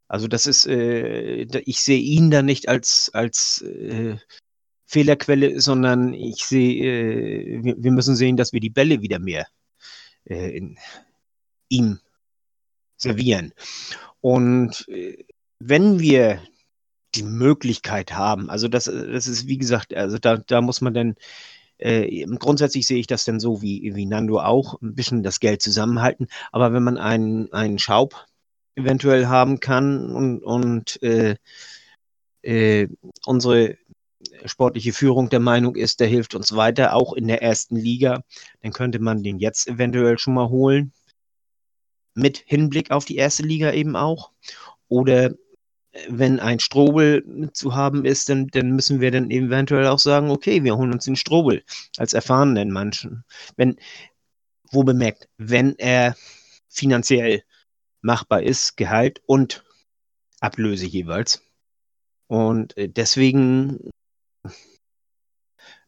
Also das ist, äh, ich sehe ihn da nicht als, als äh, Fehlerquelle, sondern ich sehe, äh, wir, wir müssen sehen, dass wir die Bälle wieder mehr äh, in ihm servieren. Und äh, wenn wir die Möglichkeit haben. Also das, das ist, wie gesagt, also da, da muss man dann, äh, grundsätzlich sehe ich das dann so wie, wie Nando auch, ein bisschen das Geld zusammenhalten. Aber wenn man einen, einen Schaub eventuell haben kann und, und äh, äh, unsere sportliche Führung der Meinung ist, der hilft uns weiter, auch in der ersten Liga, dann könnte man den jetzt eventuell schon mal holen. Mit Hinblick auf die erste Liga eben auch. Oder wenn ein Strobel zu haben ist, dann, dann müssen wir dann eventuell auch sagen, okay, wir holen uns den Strobel als erfahrenen Manchen. Wenn, wo bemerkt, wenn er finanziell machbar ist, Gehalt und Ablöse jeweils. Und äh, deswegen,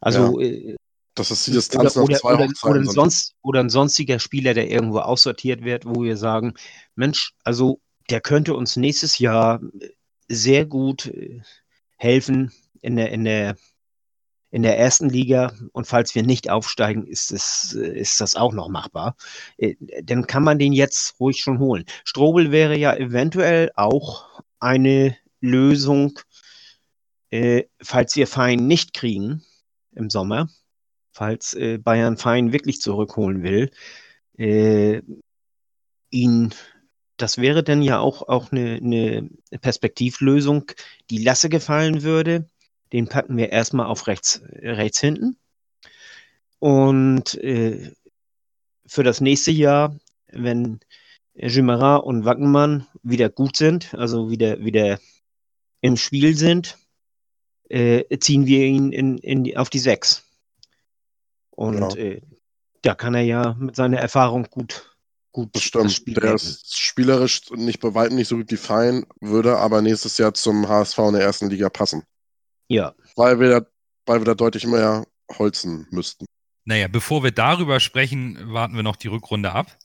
also ja. Äh, das ist die Distanz oder, oder, zwei oder, oder, ein sonst, oder ein sonstiger Spieler, der irgendwo aussortiert wird, wo wir sagen, Mensch, also der könnte uns nächstes Jahr sehr gut äh, helfen in der, in der, in der ersten Liga. Und falls wir nicht aufsteigen, ist, es, äh, ist das auch noch machbar. Äh, dann kann man den jetzt ruhig schon holen. Strobel wäre ja eventuell auch eine Lösung, falls wir Fein nicht kriegen im Sommer, falls Bayern Fein wirklich zurückholen will, ihn das wäre dann ja auch, auch eine, eine Perspektivlösung, die Lasse gefallen würde. Den packen wir erstmal auf rechts, rechts hinten. Und äh, für das nächste Jahr, wenn Jumera und Wackenmann wieder gut sind, also wieder, wieder im Spiel sind, äh, ziehen wir ihn in, in auf die Sechs. Und ja. äh, da kann er ja mit seiner Erfahrung gut, gut das stimmt. Das Spiel der ist spielerisch nicht bei weitem nicht so gut wie Fein, würde aber nächstes Jahr zum HSV in der ersten Liga passen. Ja. Weil wir da, weil wir da deutlich mehr holzen müssten. Naja, bevor wir darüber sprechen, warten wir noch die Rückrunde ab.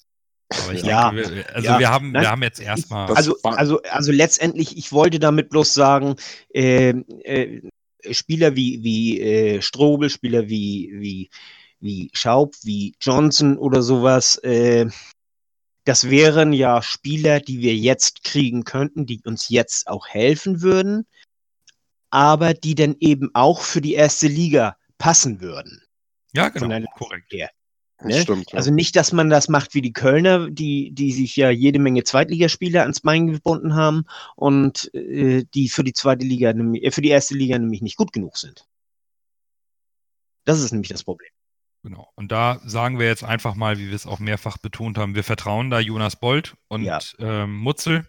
Aber ich ja, denke, wir, also ja. wir, haben, wir haben jetzt erstmal. Also, also, also letztendlich, ich wollte damit bloß sagen, äh, äh, Spieler wie, wie äh, Strobel, Spieler wie, wie, wie Schaub, wie Johnson oder sowas, äh, das wären ja Spieler, die wir jetzt kriegen könnten, die uns jetzt auch helfen würden, aber die dann eben auch für die erste Liga passen würden. Ja, genau. Korrekt. Her. Ne? Stimmt, ja. Also nicht, dass man das macht wie die Kölner, die, die sich ja jede Menge Zweitligaspieler ans Bein gebunden haben und äh, die für die zweite Liga, äh, für die erste Liga nämlich nicht gut genug sind. Das ist nämlich das Problem. Genau. Und da sagen wir jetzt einfach mal, wie wir es auch mehrfach betont haben, wir vertrauen da Jonas Bold und ja. ähm, Mutzel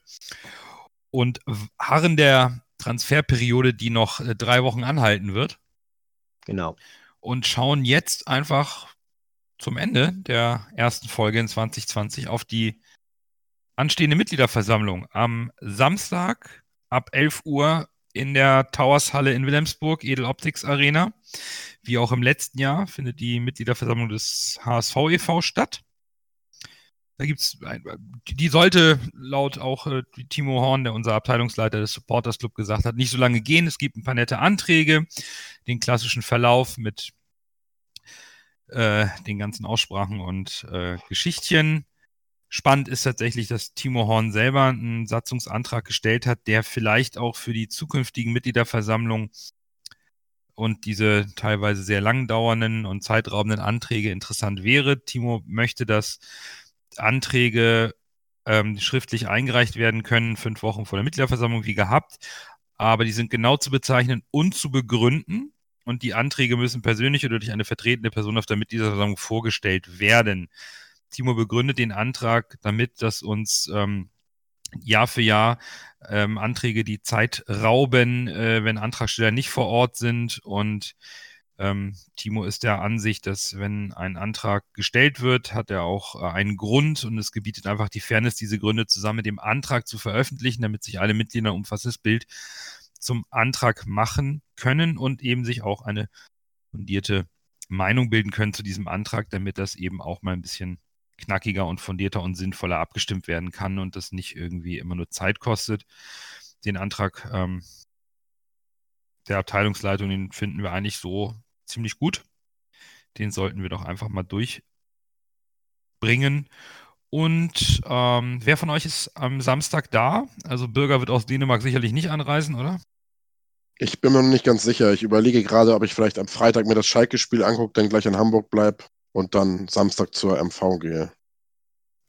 und harren der Transferperiode, die noch äh, drei Wochen anhalten wird. Genau. Und schauen jetzt einfach zum Ende der ersten Folge in 2020 auf die anstehende Mitgliederversammlung am Samstag ab 11 Uhr in der Towershalle in Wilhelmsburg, Edel Optics Arena. Wie auch im letzten Jahr findet die Mitgliederversammlung des HSV e.V. statt. Da gibt's, die sollte laut auch äh, Timo Horn, der unser Abteilungsleiter des Supporters Club gesagt hat, nicht so lange gehen. Es gibt ein paar nette Anträge, den klassischen Verlauf mit äh, den ganzen Aussprachen und äh, Geschichtchen. Spannend ist tatsächlich, dass Timo Horn selber einen Satzungsantrag gestellt hat, der vielleicht auch für die zukünftigen Mitgliederversammlungen und diese teilweise sehr lang dauernden und zeitraubenden Anträge interessant wäre. Timo möchte, dass Anträge ähm, schriftlich eingereicht werden können, fünf Wochen vor der Mitgliederversammlung wie gehabt, aber die sind genau zu bezeichnen und zu begründen und die Anträge müssen persönlich oder durch eine vertretende Person auf der Mitgliederversammlung vorgestellt werden. Timo begründet den Antrag damit, dass uns ähm, Jahr für Jahr ähm, Anträge die Zeit rauben, äh, wenn Antragsteller nicht vor Ort sind. Und ähm, Timo ist der Ansicht, dass wenn ein Antrag gestellt wird, hat er auch äh, einen Grund und es gebietet einfach die Fairness, diese Gründe zusammen mit dem Antrag zu veröffentlichen, damit sich alle Mitglieder ein umfassendes Bild zum Antrag machen können und eben sich auch eine fundierte Meinung bilden können zu diesem Antrag, damit das eben auch mal ein bisschen knackiger und fundierter und sinnvoller abgestimmt werden kann und das nicht irgendwie immer nur Zeit kostet. Den Antrag ähm, der Abteilungsleitung, den finden wir eigentlich so ziemlich gut. Den sollten wir doch einfach mal durchbringen. Und ähm, wer von euch ist am Samstag da? Also Bürger wird aus Dänemark sicherlich nicht anreisen, oder? Ich bin mir noch nicht ganz sicher. Ich überlege gerade, ob ich vielleicht am Freitag mir das Schalke-Spiel angucke, dann gleich in Hamburg bleibe und dann Samstag zur MV gehe.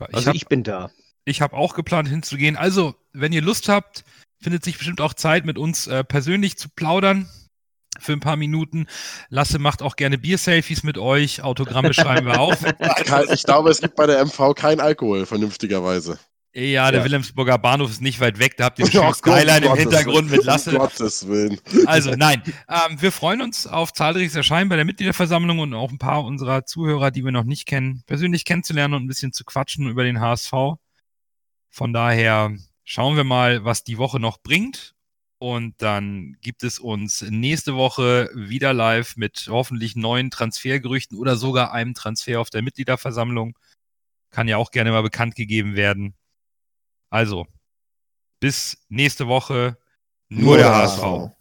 Ich Also hab- ich bin da. Ich habe auch geplant hinzugehen. Also, wenn ihr Lust habt, findet sich bestimmt auch Zeit, mit uns äh, persönlich zu plaudern. Für ein paar Minuten. Lasse macht auch gerne Bier-Selfies mit euch. Autogramme schreiben wir auf. [LAUGHS] Ich glaube, es gibt bei der MV kein Alkohol, vernünftigerweise. Ja, der Ja. Wilhelmsburger Bahnhof ist nicht weit weg. Da habt ihr Oh Gott, Skyline im Hintergrund mit Um Lasse. Gottes Willen. Also nein, ähm, wir freuen uns auf zahlreiches Erscheinen bei der Mitgliederversammlung und auch ein paar unserer Zuhörer, die wir noch nicht kennen, persönlich kennenzulernen und ein bisschen zu quatschen über den HSV. Von daher schauen wir mal, was die Woche noch bringt. Und dann gibt es uns nächste Woche wieder live mit hoffentlich neuen Transfergerüchten oder sogar einem Transfer auf der Mitgliederversammlung. Kann ja auch gerne mal bekannt gegeben werden. Also, bis nächste Woche. Nur, der HSV.